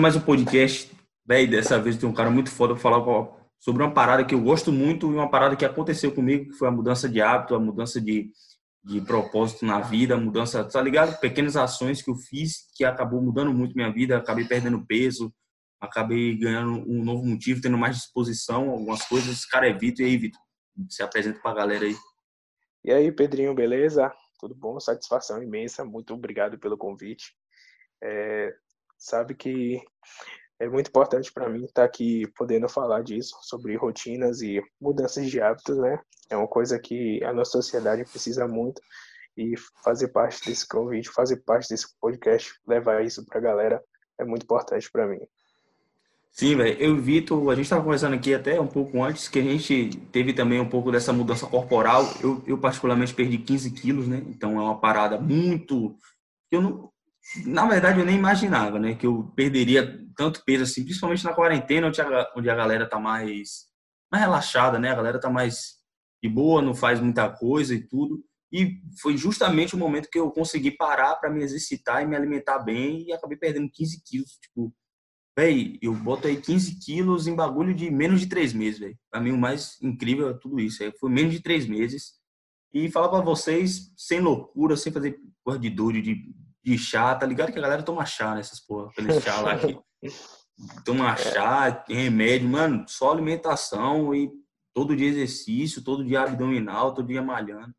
mais um podcast, velho, dessa vez tem um cara muito foda pra falar sobre uma parada que eu gosto muito e uma parada que aconteceu comigo, que foi a mudança de hábito, a mudança de, de propósito na vida, a mudança, tá ligado? Pequenas ações que eu fiz que acabou mudando muito minha vida, acabei perdendo peso, acabei ganhando um novo motivo, tendo mais disposição, algumas coisas. Cara, é Vitor, e aí, Vitor? Se apresenta pra galera aí. E aí, Pedrinho, beleza? Tudo bom? Satisfação imensa, muito obrigado pelo convite. É, sabe que é muito importante para mim estar tá aqui podendo falar disso, sobre rotinas e mudanças de hábitos, né? É uma coisa que a nossa sociedade precisa muito e fazer parte desse convite, fazer parte desse podcast, levar isso para a galera é muito importante para mim. Sim, velho. Eu e Vitor, a gente estava conversando aqui até um pouco antes, que a gente teve também um pouco dessa mudança corporal. Eu, eu particularmente, perdi 15 quilos, né? Então, é uma parada muito... Eu não, na verdade, eu nem imaginava, né, que eu perderia tanto peso assim, principalmente na quarentena, onde a, onde a galera tá mais, mais relaxada, né? A galera tá mais de boa, não faz muita coisa e tudo. E foi justamente o momento que eu consegui parar para me exercitar e me alimentar bem e acabei perdendo 15 quilos. Tipo, véi, eu boto aí 15 quilos em bagulho de menos de três meses, velho. Pra mim, o mais incrível é tudo isso. Foi menos de três meses. E falar para vocês, sem loucura, sem fazer coisa de de chá, tá ligado que a galera toma chá nessas porra, aquele chá lá que toma chá, tem remédio, mano, só alimentação e todo dia exercício, todo dia abdominal, todo dia malhando.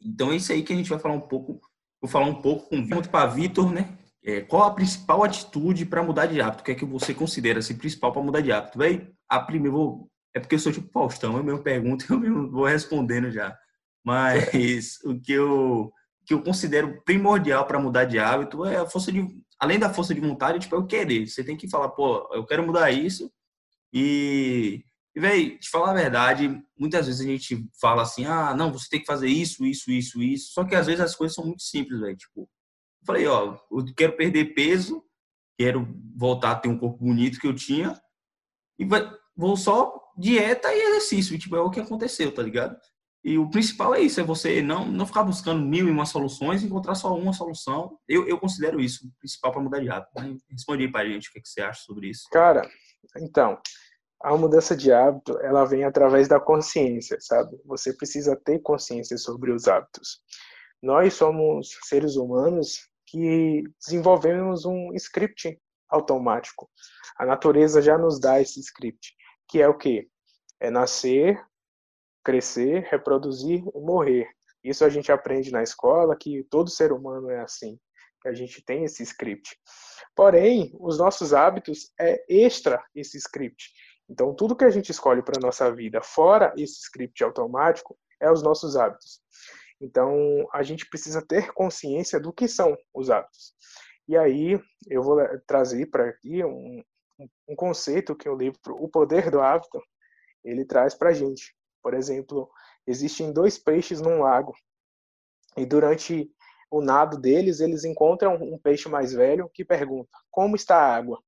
Então é isso aí que a gente vai falar um pouco, vou falar um pouco com muito para Vitor, né? É, qual a principal atitude para mudar de hábito? O que é que você considera assim, principal para mudar de hábito? Véi, a primeira, vou, é porque eu sou tipo Faustão, eu mesmo pergunto, eu mesmo vou respondendo já. Mas o que eu que eu considero primordial para mudar de hábito é a força de além da força de vontade, tipo, é o querer. Você tem que falar, pô, eu quero mudar isso. E, e te falar a verdade, muitas vezes a gente fala assim: "Ah, não, você tem que fazer isso, isso, isso, isso". Só que às vezes as coisas são muito simples, velho, tipo, eu falei, ó, eu quero perder peso, quero voltar a ter um corpo bonito que eu tinha e vai, vou só dieta e exercício, tipo, é o que aconteceu, tá ligado? E o principal é isso, é você não, não ficar buscando mil e uma soluções, encontrar só uma solução. Eu, eu considero isso o principal para mudar de hábito. Né? Responde para a gente o que, que você acha sobre isso. Cara, então, a mudança de hábito, ela vem através da consciência, sabe? Você precisa ter consciência sobre os hábitos. Nós somos seres humanos que desenvolvemos um script automático. A natureza já nos dá esse script, que é o quê? É nascer, crescer, reproduzir e morrer. Isso a gente aprende na escola, que todo ser humano é assim, que a gente tem esse script. Porém, os nossos hábitos é extra esse script. Então, tudo que a gente escolhe para nossa vida fora esse script automático é os nossos hábitos. Então, a gente precisa ter consciência do que são os hábitos. E aí, eu vou trazer para aqui um, um conceito que o livro O Poder do Hábito ele traz para a gente. Por exemplo, existem dois peixes num lago e durante o nado deles eles encontram um peixe mais velho que pergunta como está a água.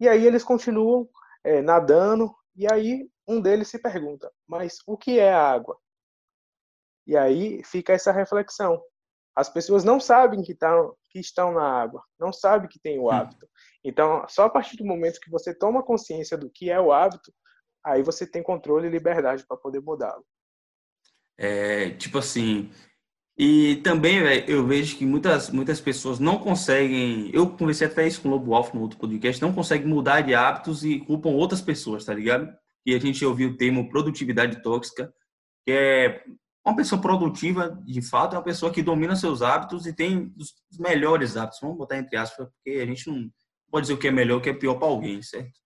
E aí eles continuam é, nadando e aí um deles se pergunta, mas o que é a água? E aí fica essa reflexão. As pessoas não sabem que, tá, que estão na água, não sabem que tem o hábito. Então, só a partir do momento que você toma consciência do que é o hábito, aí você tem controle e liberdade para poder mudá-lo. É, tipo assim, e também, véio, eu vejo que muitas, muitas pessoas não conseguem. Eu conversei até isso com o Lobo Alfa no outro podcast, não conseguem mudar de hábitos e culpam outras pessoas, tá ligado? E a gente ouviu o termo produtividade tóxica, que é uma pessoa produtiva, de fato, é uma pessoa que domina seus hábitos e tem os melhores hábitos. Vamos botar entre aspas, porque a gente não pode dizer o que é melhor, o que é pior para alguém, certo?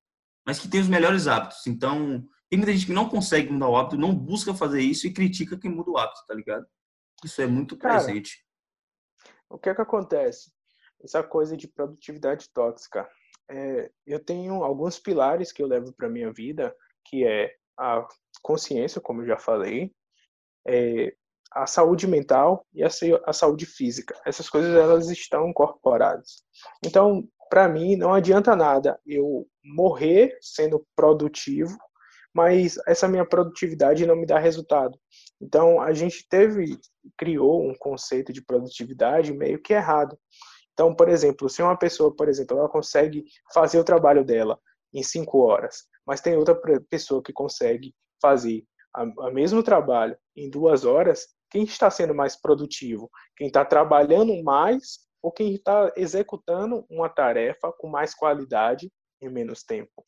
Mas que tem os melhores hábitos. Então, tem muita gente que não consegue mudar o hábito, não busca fazer isso e critica quem muda o hábito, tá ligado? Isso é muito Cara, presente. O que é que acontece? Essa coisa de produtividade tóxica. É, eu tenho alguns pilares que eu levo para minha vida, que é a consciência, como eu já falei, é, a saúde mental e a, a saúde física. Essas coisas elas estão incorporadas. Então, para mim não adianta nada eu morrer sendo produtivo, mas essa minha produtividade não me dá resultado. Então a gente teve criou um conceito de produtividade meio que errado, Então, por exemplo, se uma pessoa, por exemplo, ela consegue fazer o trabalho dela em cinco horas, mas tem outra pessoa que consegue fazer o mesmo trabalho em duas horas, quem está sendo mais produtivo? Quem está trabalhando mais ou quem está executando uma tarefa com mais qualidade em menos tempo?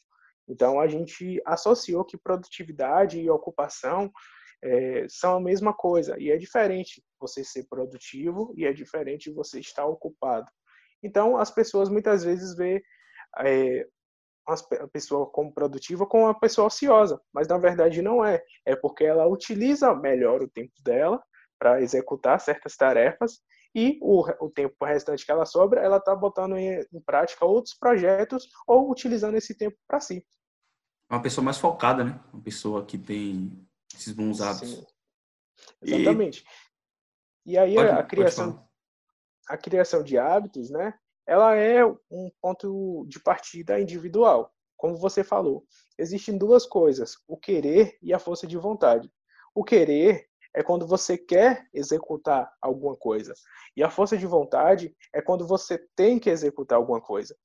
Então, a gente associou que produtividade e ocupação é, são a mesma coisa. E é diferente você ser produtivo e é diferente você estar ocupado. Então, as pessoas muitas vezes vê é, a pessoa como produtiva com uma pessoa ociosa, mas na verdade não é. É porque ela utiliza melhor o tempo dela para executar certas tarefas e o, o tempo restante que ela sobra, ela está botando em, em, prática outros projetos ou utilizando esse tempo para si. Uma pessoa mais focada, né? Uma pessoa que tem esses bons hábitos. Sim. Exatamente. E, e aí pode, a criação a criação de hábitos, né? Ela é um ponto de partida individual. Como você falou, existem duas coisas: o querer e a força de vontade. O querer é quando você quer executar alguma coisa. E a força de vontade é quando você tem que executar alguma coisa.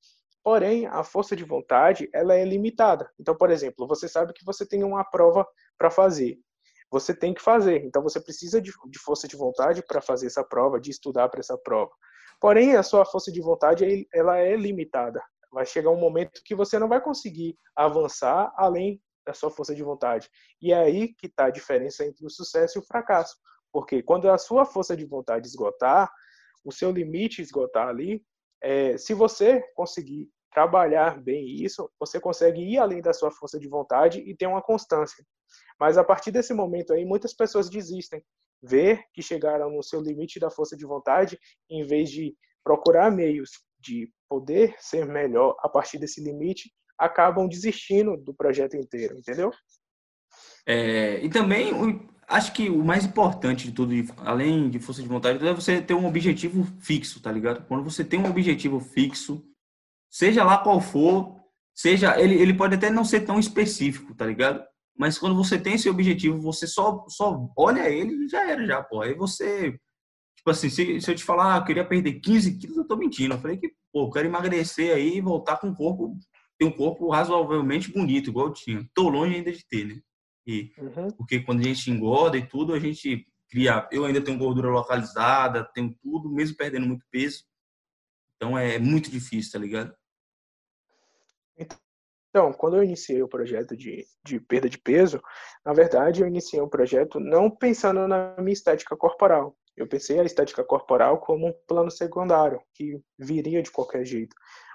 Porém, a força de vontade, ela é limitada. Então, por exemplo, você sabe que você tem uma prova para fazer. Você tem que fazer. Então, você precisa de, de força de vontade para fazer essa prova, de estudar para essa prova. Porém, a sua força de vontade, ela é limitada. Vai chegar um momento que você não vai conseguir avançar além da sua força de vontade. E é aí que está a diferença entre o sucesso e o fracasso. Porque quando a sua força de vontade esgotar, o seu limite esgotar ali, é, se você conseguir trabalhar bem isso, você consegue ir além da sua força de vontade e ter uma constância. Mas a partir desse momento aí, muitas pessoas desistem. Ver que chegaram no seu limite da força de vontade, em vez de procurar meios de poder ser melhor a partir desse limite, acabam desistindo do projeto inteiro, entendeu? É, e também, acho que o mais importante de tudo, além de força de vontade, é você ter um objetivo fixo, tá ligado? Quando você tem um objetivo fixo, seja lá qual for, seja ele, ele pode até não ser tão específico, tá ligado? Mas quando você tem esse objetivo, você só, só olha ele e já era, já, pô. Aí você, tipo assim, se, se eu te falar, ah, eu queria perder 15 quilos, eu tô mentindo. Eu falei que, pô, eu quero emagrecer aí e voltar com um corpo ter um corpo razoavelmente bonito, igual eu tinha. Tô longe ainda de ter, né? E, uhum. Porque quando a gente engorda e tudo, a gente cria. Eu ainda tenho gordura localizada, tenho tudo, mesmo perdendo muito peso. Então é muito difícil, tá ligado? Então, quando eu iniciei o projeto de, de perda de peso, na verdade eu iniciei um projeto não pensando na minha estética corporal. Eu pensei a estética corporal como um plano secundário, que viria de qualquer jeito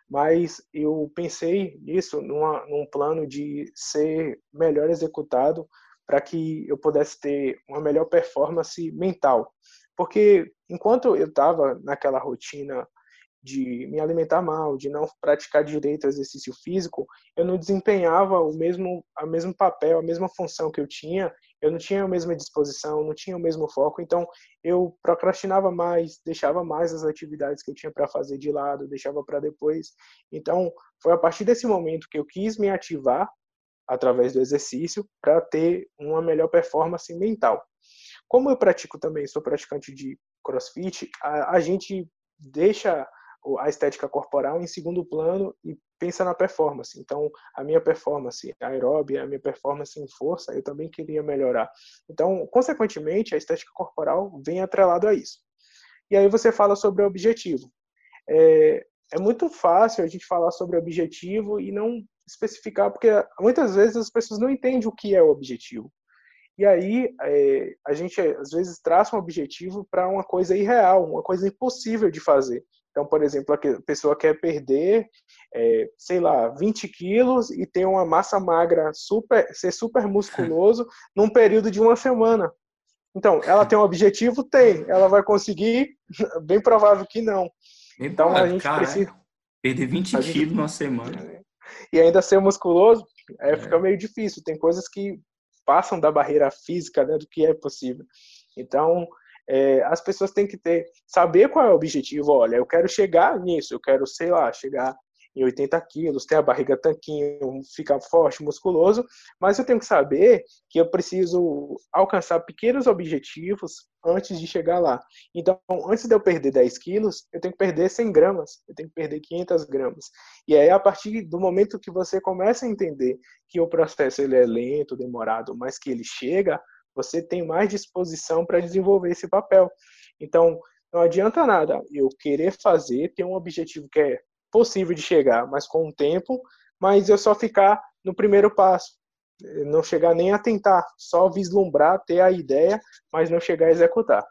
mas eu pensei nisso numa, num plano de ser melhor executado para que eu pudesse ter uma melhor performance mental. Porque enquanto eu estava naquela rotina de me alimentar mal, de não praticar direito exercício físico, eu não desempenhava o mesmo, a mesmo papel, a mesma função que eu tinha eu não tinha a mesma disposição, não tinha o mesmo foco, então eu procrastinava mais, deixava mais as atividades que eu tinha para fazer de lado, deixava para depois. Então, foi a partir desse momento que eu quis me ativar através do exercício para ter uma melhor performance mental. Como eu pratico também, sou praticante de CrossFit, a, a gente deixa a estética corporal em segundo plano e pensa na performance. Então, a minha performance aeróbia, a minha performance em força, eu também queria melhorar. Então, consequentemente, a estética corporal vem atrelado a isso. E aí você fala sobre o objetivo. É, é muito fácil a gente falar sobre objetivo e não especificar, porque muitas vezes as pessoas não entendem o que é o objetivo. E aí é, a gente às vezes traça um objetivo para uma coisa irreal, uma coisa impossível de fazer. Então, por exemplo, a pessoa quer perder, é, sei lá, 20 quilos e ter uma massa magra, super, ser super musculoso num período de uma semana. Então, ela tem um objetivo? Tem. Ela vai conseguir? Bem provável que não. então, a gente precisa... Perder 20 quilos gente... numa semana. E ainda ser musculoso, é, é. fica meio difícil. Tem coisas que passam da barreira física né, do que é possível. Então, é, as pessoas têm que ter saber qual é o objetivo. Olha, eu quero chegar nisso, eu quero, sei lá, chegar em 80 quilos, ter a barriga tanquinho, ficar forte, musculoso, mas eu tenho que saber que eu preciso alcançar pequenos objetivos antes de chegar lá. Então, antes de eu perder 10 quilos, eu tenho que perder 100 gramas, eu tenho que perder 500 gramas. E aí, a partir do momento que você começa a entender que o processo ele é lento, demorado, mas que ele chega, você tem mais disposição para desenvolver esse papel. Então, não adianta nada eu querer fazer, ter um objetivo que é possível de chegar, mas com o tempo, mas eu só ficar no primeiro passo, não chegar nem a tentar, só vislumbrar, ter a ideia, mas não chegar a executar.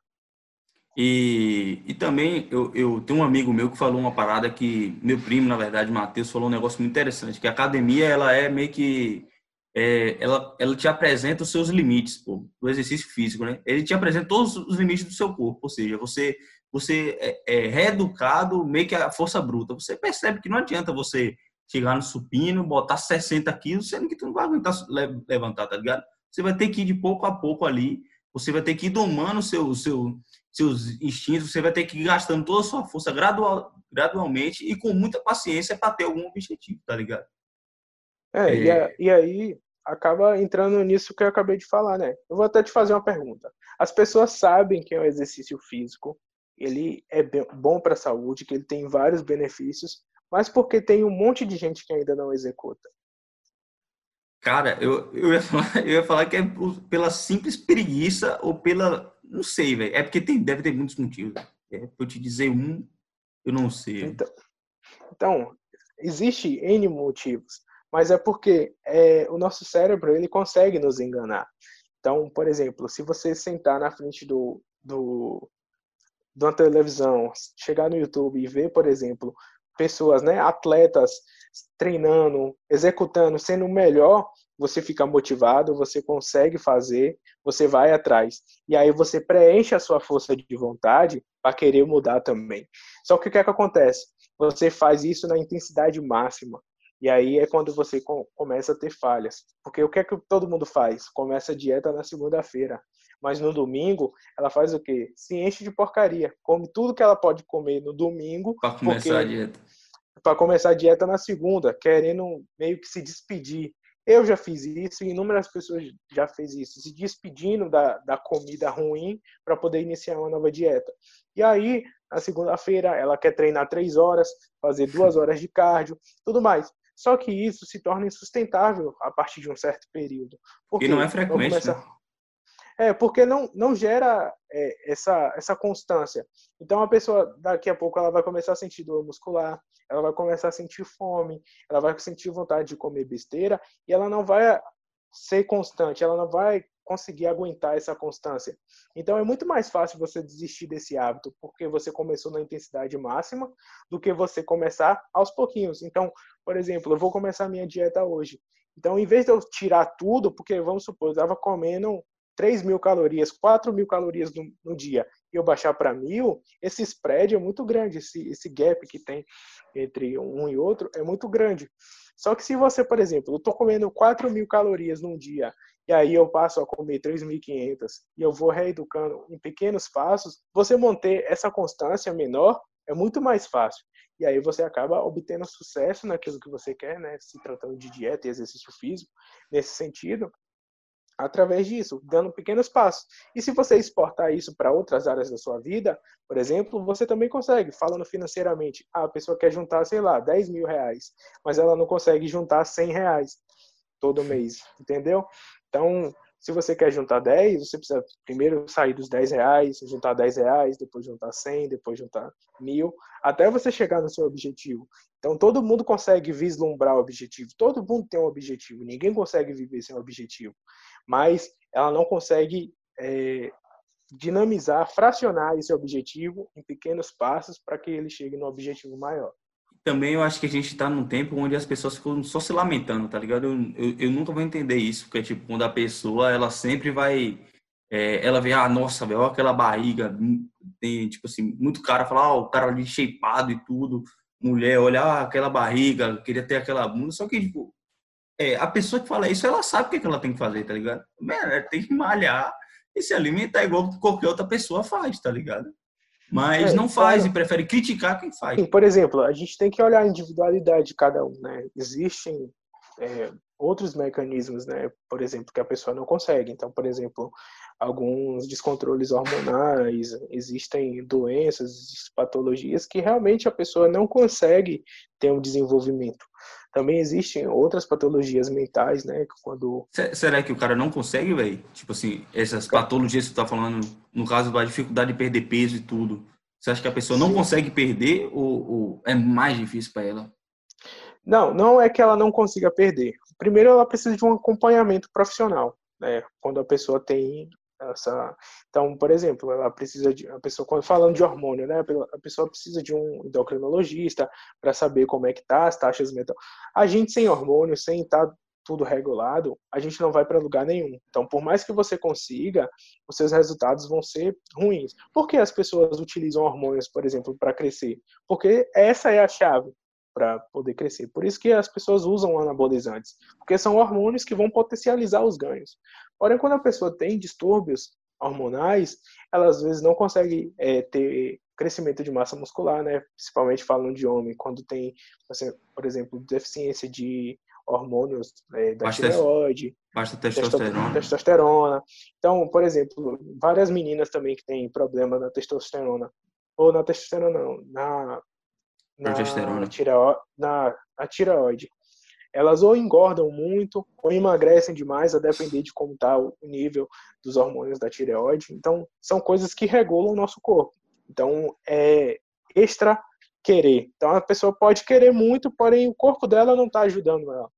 E, e também eu, eu tenho um amigo meu que falou uma parada que meu primo, na verdade, Matheus, falou um negócio muito interessante, que a academia ela é meio que é, ela, ela te apresenta os seus limites pô, do exercício físico, né? Ele te apresenta todos os limites do seu corpo, ou seja, você você é, é reeducado meio que a força bruta. Você percebe que não adianta você chegar no supino, botar 60 quilos, sendo que tu não vai aguentar levantar, tá ligado? Você vai ter que ir de pouco a pouco ali, você vai ter que ir domando seu, seu, seus instintos, você vai ter que ir gastando toda a sua força gradual, gradualmente e com muita paciência para ter algum objetivo, tá ligado? É, é... E, a, e aí acaba entrando nisso que eu acabei de falar, né? Eu vou até te fazer uma pergunta. As pessoas sabem que é um exercício físico, ele é bom para a saúde, que ele tem vários benefícios, mas porque tem um monte de gente que ainda não executa. Cara, eu, eu, ia, falar, eu ia falar que é pela simples preguiça ou pela. Não sei, velho. É porque tem, deve ter muitos motivos. É, pra eu te dizer um, eu não sei. Então, então existe N motivos, mas é porque é, o nosso cérebro ele consegue nos enganar. Então, por exemplo, se você sentar na frente do, do, de uma televisão, chegar no YouTube e ver, por exemplo, pessoas, né, atletas treinando, executando, sendo o melhor, você fica motivado, você consegue fazer, você vai atrás. E aí você preenche a sua força de vontade para querer mudar também. Só que o que é que acontece? Você faz isso na intensidade máxima. E aí é quando você começa a ter falhas. Porque o que é que todo mundo faz? Começa a dieta na segunda-feira. Mas no domingo, ela faz o quê? Se enche de porcaria. Come tudo que ela pode comer no domingo. Para começar a dieta. Para começar a dieta na segunda, querendo meio que se despedir. Eu já fiz isso e inúmeras pessoas já fez isso, se despedindo da, da comida ruim para poder iniciar uma nova dieta. E aí, na segunda-feira, ela quer treinar três horas, fazer duas horas de cardio, tudo mais. Só que isso se torna insustentável a partir de um certo período. Porque e não é frequente. Né? É, porque não, não gera é, essa, essa constância. Então, a pessoa, daqui a pouco, ela vai começar a sentir dor muscular, ela vai começar a sentir fome, ela vai sentir vontade de comer besteira, e ela não vai ser constante, ela não vai conseguir aguentar essa constância. Então, é muito mais fácil você desistir desse hábito, porque você começou na intensidade máxima, do que você começar aos pouquinhos. Então, por exemplo, eu vou começar minha dieta hoje. Então, em vez de eu tirar tudo, porque vamos supor, eu estava comendo 3 mil calorias, 4 mil calorias no, no dia, e eu baixar para mil, esse spread é muito grande, esse, esse gap que tem entre um e outro é muito grande. Só que se você, por exemplo, eu estou comendo 4 mil calorias num dia, e aí eu passo a comer 3.500, e eu vou reeducando em pequenos passos, você manter essa constância menor é muito mais fácil. E aí você acaba obtendo sucesso naquilo que você quer, né? Se tratando de dieta e exercício físico, nesse sentido, através disso, dando pequenos passos. E se você exportar isso para outras áreas da sua vida, por exemplo, você também consegue, falando financeiramente, ah, a pessoa quer juntar, sei lá, 10 mil reais, mas ela não consegue juntar 100 reais todo mês, entendeu? Então, se você quer juntar 10, você precisa primeiro sair dos 10 reais, juntar 10 reais, depois juntar 100, depois juntar mil, até você chegar no seu objetivo. Então, todo mundo consegue vislumbrar o objetivo, todo mundo tem um objetivo, ninguém consegue viver sem um objetivo mas ela não consegue é, dinamizar, fracionar esse objetivo em pequenos passos para que ele chegue no objetivo maior. Também eu acho que a gente está num tempo onde as pessoas ficam só se lamentando, tá ligado? Eu, eu, eu nunca vou entender isso, porque tipo, quando a pessoa, ela sempre vai é, ela vê, ah, nossa, velho, aquela barriga, tem, tipo assim, muito cara fala, ah, o cara ali shapeado e tudo, mulher, olha, ah, aquela barriga, queria ter aquela bunda, só que, tipo, é, a pessoa que fala isso, ela sabe o que, é que ela tem que fazer, tá ligado? Ela tem que malhar e se alimentar igual qualquer outra pessoa faz, tá ligado? Mas é, não faz claro. e prefere criticar quem faz. Sim, por exemplo, a gente tem que olhar a individualidade de cada um, né? Existem é, outros mecanismos, né? Por exemplo, que a pessoa não consegue. Então, por exemplo, alguns descontroles hormonais, existem doenças, patologias que realmente a pessoa não consegue ter um desenvolvimento. Também existem outras patologias mentais, né? Quando será que o cara não consegue, velho? Tipo assim, essas patologias que você tá falando, no caso da dificuldade de perder peso e tudo. Você acha que a pessoa não Sim. consegue perder ou, ou é mais difícil para ela? Não, não é que ela não consiga perder. Primeiro, ela precisa de um acompanhamento profissional, né? Quando a pessoa tem essa, então, por exemplo, ela precisa de a pessoa quando falando de hormônio, né? A pessoa precisa de um endocrinologista para saber como é que tá as taxas metal. A gente sem hormônio, sem estar tá tudo regulado, a gente não vai para lugar nenhum. Então, por mais que você consiga, os seus resultados vão ser ruins. Por que as pessoas utilizam hormônios, por exemplo, para crescer? Porque essa é a chave para poder crescer. Por isso que as pessoas usam anabolizantes, porque são hormônios que vão potencializar os ganhos. Porém, quando a pessoa tem distúrbios hormonais, ela às vezes não consegue é, ter crescimento de massa muscular, né? Principalmente falando de homem, quando tem, por exemplo, deficiência de hormônios é, da baixa, tireoide, baixa testosterona. testosterona. Então, por exemplo, várias meninas também que têm problema na testosterona, ou na testosterona não, na na, tireoide, na, na tireoide. Elas ou engordam muito ou emagrecem demais, a depender de como está o nível dos hormônios da tireoide. Então, são coisas que regulam o nosso corpo. Então, é extra querer. Então, a pessoa pode querer muito, porém o corpo dela não está ajudando ela.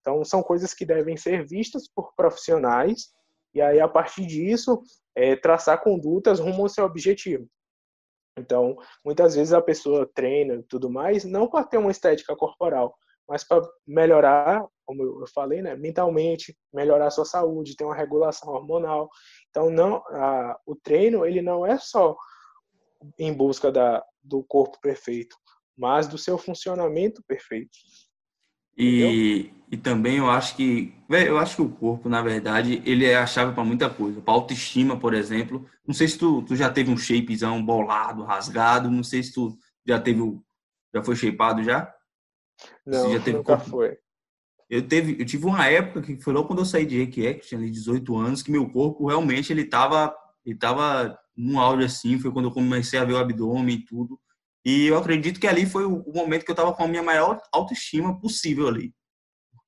Então, são coisas que devem ser vistas por profissionais e aí, a partir disso, é, traçar condutas rumo ao seu objetivo. Então, muitas vezes a pessoa treina e tudo mais, não para ter uma estética corporal, mas para melhorar, como eu falei, né, mentalmente, melhorar a sua saúde, ter uma regulação hormonal. Então, não, a, o treino ele não é só em busca da, do corpo perfeito, mas do seu funcionamento perfeito. E, e também eu acho que, eu acho que o corpo, na verdade, ele é a chave para muita coisa. Para autoestima, por exemplo. Não sei se tu, tu já teve um shapezão bolado, rasgado. Não sei se tu já teve o, já foi shapeado já? Não, já teve nunca corpo... foi. Eu, teve, eu tive uma época que foi logo quando eu saí de React, tinha ali 18 anos, que meu corpo realmente ele tava, ele tava num áudio assim, foi quando eu comecei a ver o abdômen e tudo. E eu acredito que ali foi o momento que eu estava com a minha maior autoestima possível ali.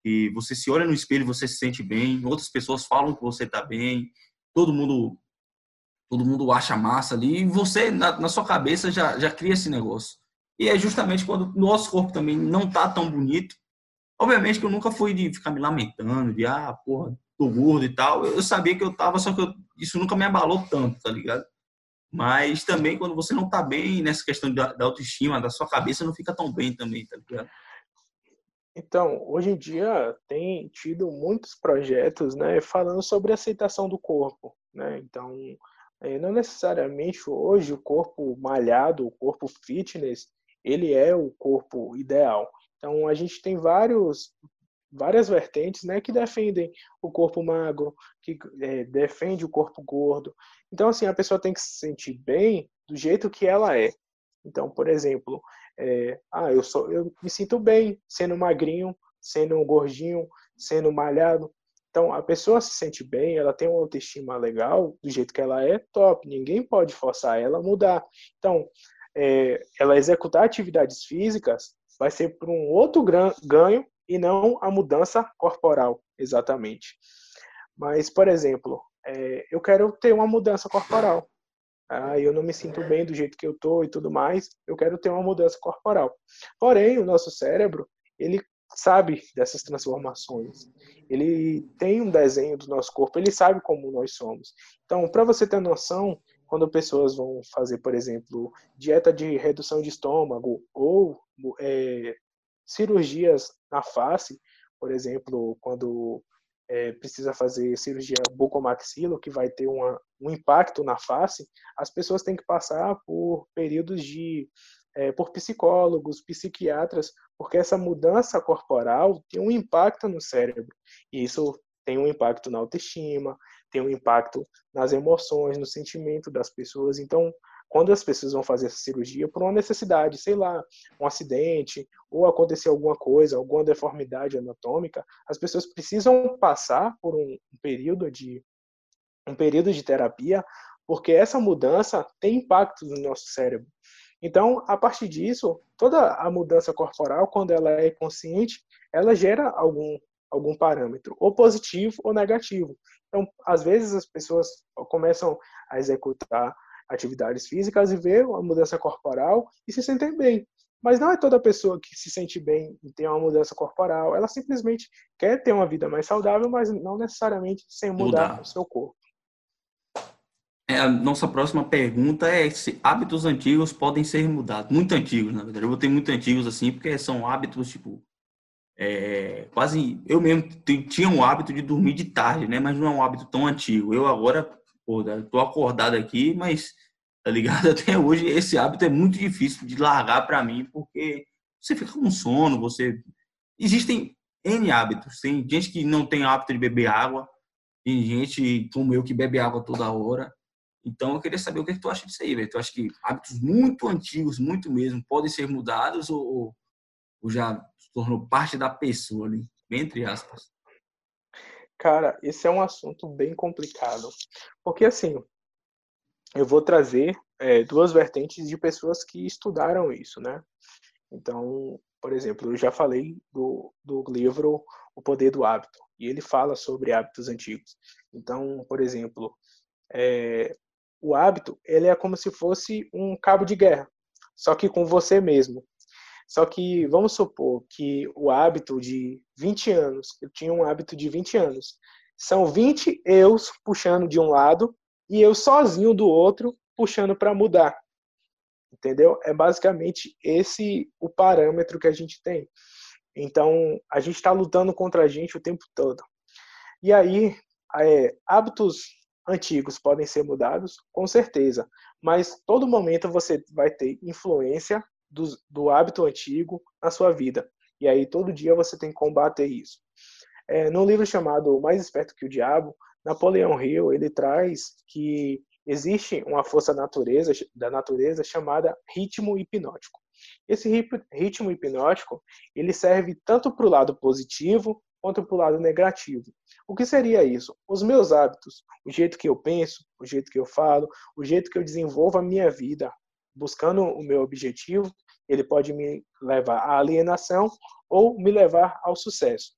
E você se olha no espelho, você se sente bem, outras pessoas falam que você está bem, todo mundo todo mundo acha massa ali, e você, na, na, sua cabeça, já, já cria esse negócio. E é justamente quando o nosso corpo também não tá tão bonito. Obviamente que eu nunca fui de ficar me lamentando, de, ah, porra, tô gordo e tal. Eu, sabia que eu tava, só que eu, isso nunca me abalou tanto, tá ligado? Mas também quando você não tá bem nessa questão da, da autoestima, da sua cabeça não fica tão bem também, tá ligado? Então, hoje em dia tem tido muitos projetos, né, falando sobre aceitação do corpo, né? Então, é, não necessariamente hoje o corpo malhado, o corpo fitness, ele é o corpo ideal. Então, a gente tem vários várias vertentes, né, que defendem o corpo magro, que é, defende o corpo gordo. Então, assim, a pessoa tem que se sentir bem do jeito que ela é. Então, por exemplo, é, ah, eu sou, eu me sinto bem sendo magrinho, sendo gordinho, sendo malhado. Então, a pessoa se sente bem, ela tem uma autoestima legal, do jeito que ela é, top. Ninguém pode forçar ela a mudar. Então, é, ela executar atividades físicas vai ser por um outro ganho e não a mudança corporal, exatamente. Mas, por exemplo, é, eu quero ter uma mudança corporal. Ah, eu não me sinto bem do jeito que eu tô e tudo mais. Eu quero ter uma mudança corporal. Porém, o nosso cérebro, ele sabe dessas transformações. Ele tem um desenho do nosso corpo, ele sabe como nós somos. Então, para você ter noção, quando pessoas vão fazer, por exemplo, dieta de redução de estômago ou é, cirurgias na face, por exemplo, quando é, precisa fazer cirurgia bucomaxilo, que vai ter uma, um impacto na face, as pessoas têm que passar por períodos de é, por psicólogos, psiquiatras, porque essa mudança corporal tem um impacto no cérebro. E isso tem um impacto na autoestima, tem um impacto nas emoções, no sentimento das pessoas. Então, quando as pessoas vão fazer essa cirurgia por uma necessidade, sei lá, um acidente, ou acontecer alguma coisa, alguma deformidade anatômica, as pessoas precisam passar por um, período de um período de terapia, porque essa mudança tem impacto no nosso cérebro. Então, a partir disso, toda a mudança corporal, quando ela é consciente, ela gera algum algum parâmetro, ou positivo ou negativo. Então, às vezes as pessoas começam a executar atividades físicas e ver uma mudança corporal e se sentem bem. Mas não é toda pessoa que se sente bem e tem uma mudança corporal. Ela simplesmente quer ter uma vida mais saudável, mas não necessariamente sem mudar, mudar. o seu corpo. É, a nossa próxima pergunta é se hábitos antigos podem ser mudados. Muito antigos, na verdade. Eu vou ter muito antigos assim, porque são hábitos, tipo, é, quase. Eu mesmo tinha um hábito de dormir de tarde, né? Mas não é um hábito tão antigo. Eu agora, pô, tô acordado aqui, mas, tá ligado? Até hoje esse hábito é muito difícil de largar para mim, porque você fica com sono, você. Existem N hábitos. Tem gente que não tem hábito de beber água, tem gente como eu que bebe água toda hora. Então eu queria saber o que, é que tu acha disso aí, velho. Tu acha que hábitos muito antigos, muito mesmo, podem ser mudados ou, ou já tornou parte da pessoa ali, entre aspas. Cara, esse é um assunto bem complicado, porque assim, eu vou trazer é, duas vertentes de pessoas que estudaram isso, né? Então, por exemplo, eu já falei do, do livro O Poder do Hábito, e ele fala sobre hábitos antigos. Então, por exemplo, é, o hábito ele é como se fosse um cabo de guerra, só que com você mesmo. Só que vamos supor que o hábito de 20 anos, eu tinha um hábito de 20 anos. São 20 eus puxando de um lado e eu sozinho do outro puxando para mudar. Entendeu? É basicamente esse o parâmetro que a gente tem. Então, a gente está lutando contra a gente o tempo todo. E aí, é, hábitos antigos podem ser mudados, com certeza, mas todo momento você vai ter influência do, do hábito antigo na sua vida. E aí todo dia você tem que combater isso. É, no livro chamado Mais Esperto que o Diabo, Napoleão Hill ele traz que existe uma força natureza, da natureza chamada ritmo hipnótico. Esse ritmo hipnótico ele serve tanto para o lado positivo quanto para o lado negativo. O que seria isso? Os meus hábitos, o jeito que eu penso, o jeito que eu falo, o jeito que eu desenvolvo a minha vida, buscando o meu objetivo, ele pode me levar à alienação ou me levar ao sucesso.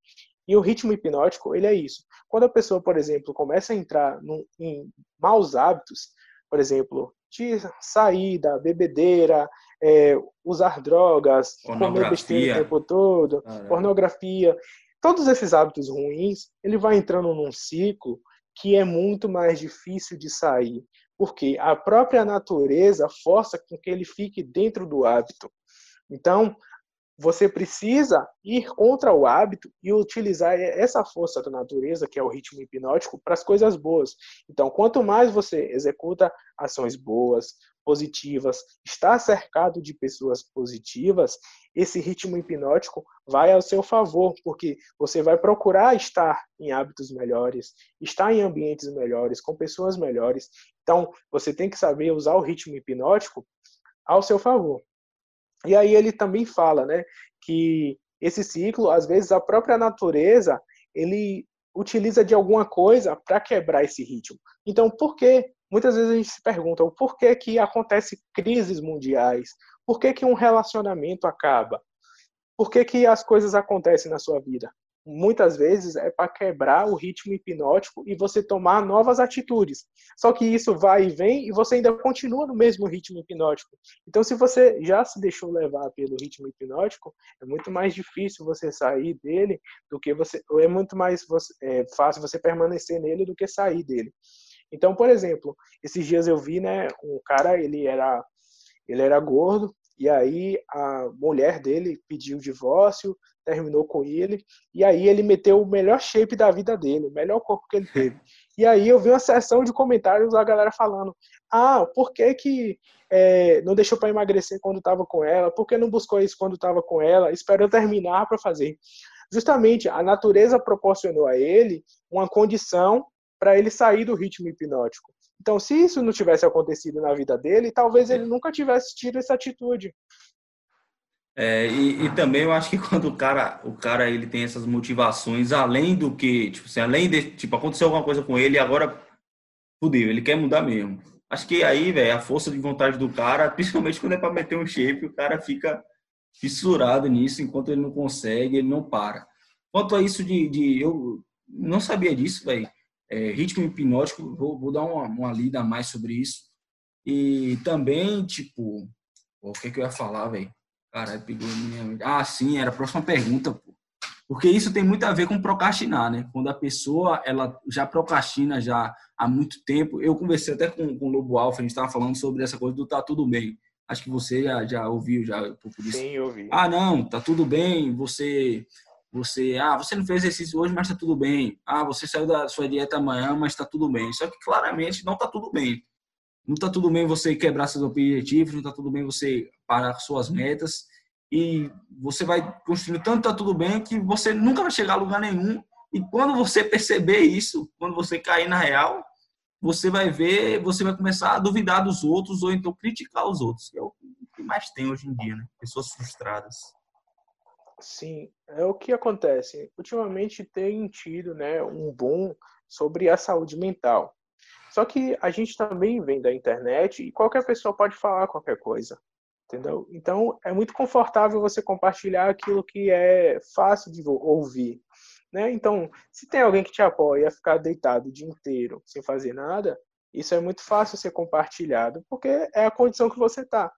E o ritmo hipnótico, ele é isso. Quando a pessoa, por exemplo, começa a entrar num, em maus hábitos, por exemplo, de sair da bebedeira, é, usar drogas, comer besteira o tempo todo, pornografia, todos esses hábitos ruins, ele vai entrando num ciclo que é muito mais difícil de sair porque a própria natureza força com que ele fique dentro do hábito. Então, você precisa ir contra o hábito e utilizar essa força da natureza, que é o ritmo hipnótico, para as coisas boas. Então, quanto mais você executa ações boas, positivas, está cercado de pessoas positivas, esse ritmo hipnótico vai ao seu favor, porque você vai procurar estar em hábitos melhores, estar em ambientes melhores, com pessoas melhores. Então, você tem que saber usar o ritmo hipnótico ao seu favor. E aí ele também fala, né, que esse ciclo, às vezes a própria natureza, ele utiliza de alguma coisa para quebrar esse ritmo. Então, por que muitas vezes a gente se pergunta o porquê que acontece crises mundiais? Por que, que um relacionamento acaba? Por que, que as coisas acontecem na sua vida? Muitas vezes é para quebrar o ritmo hipnótico e você tomar novas atitudes. Só que isso vai e vem e você ainda continua no mesmo ritmo hipnótico. Então, se você já se deixou levar pelo ritmo hipnótico, é muito mais difícil você sair dele do que você. Ou é muito mais é, fácil você permanecer nele do que sair dele. Então, por exemplo, esses dias eu vi, né, um cara, ele era ele era gordo e aí a mulher dele pediu o divórcio, terminou com ele e aí ele meteu o melhor shape da vida dele, o melhor corpo que ele teve. E aí eu vi uma sessão de comentários da galera falando: ah, por que que é, não deixou para emagrecer quando estava com ela? Por que não buscou isso quando estava com ela? Esperou terminar para fazer. Justamente a natureza proporcionou a ele uma condição para ele sair do ritmo hipnótico. Então, se isso não tivesse acontecido na vida dele, talvez ele nunca tivesse tido essa atitude. É, e, e, também eu acho que quando o cara, o cara ele tem essas motivações, além do que, tipo assim, além de, tipo, aconteceu alguma coisa com ele e agora fudeu, ele quer mudar mesmo. Acho que aí, velho, a força de vontade do cara, principalmente quando é para meter um shape, o cara fica fissurado nisso, enquanto ele não consegue, ele não para. Quanto a isso de, de eu não sabia disso, velho. É, ritmo hipnótico, vou, vou dar uma, uma lida a mais sobre isso. E também, tipo, o que, que eu ia falar, velho? Caralho, pegou minha. Ah, sim, era a próxima pergunta, pô. Porque isso tem muito a ver com procrastinar, né? Quando a pessoa ela já procrastina já há muito tempo. Eu conversei até com, com o Lobo Alfa, a gente estava falando sobre essa coisa do tá tudo bem. Acho que você já, já ouviu já um pouco disso. Sim, eu ouvi. Ah, não, tá tudo bem. Você você, ah, você não fez exercício hoje, mas tá tudo bem. Ah, você saiu da sua dieta amanhã, mas tá tudo bem. Só que claramente não tá tudo bem. Não tá tudo bem você quebrar seus objetivos, não tá tudo bem você parar suas metas e você vai construindo tanto tá tudo bem que você nunca vai chegar a lugar nenhum. E quando você perceber isso, quando você cair na real, você vai ver, você vai começar a duvidar dos outros ou então criticar os outros, que é o que mais tem hoje em dia, né? Pessoas frustradas. Sim, é o que acontece. Ultimamente tem tido, né, um boom sobre a saúde mental. Só que a gente também vem da internet e qualquer pessoa pode falar qualquer coisa, entendeu? Então é muito confortável você compartilhar aquilo que é fácil de ouvir, né? Então, se tem alguém que te apoia a ficar deitado o dia inteiro sem fazer nada, isso é muito fácil ser compartilhado, porque é a condição que você está.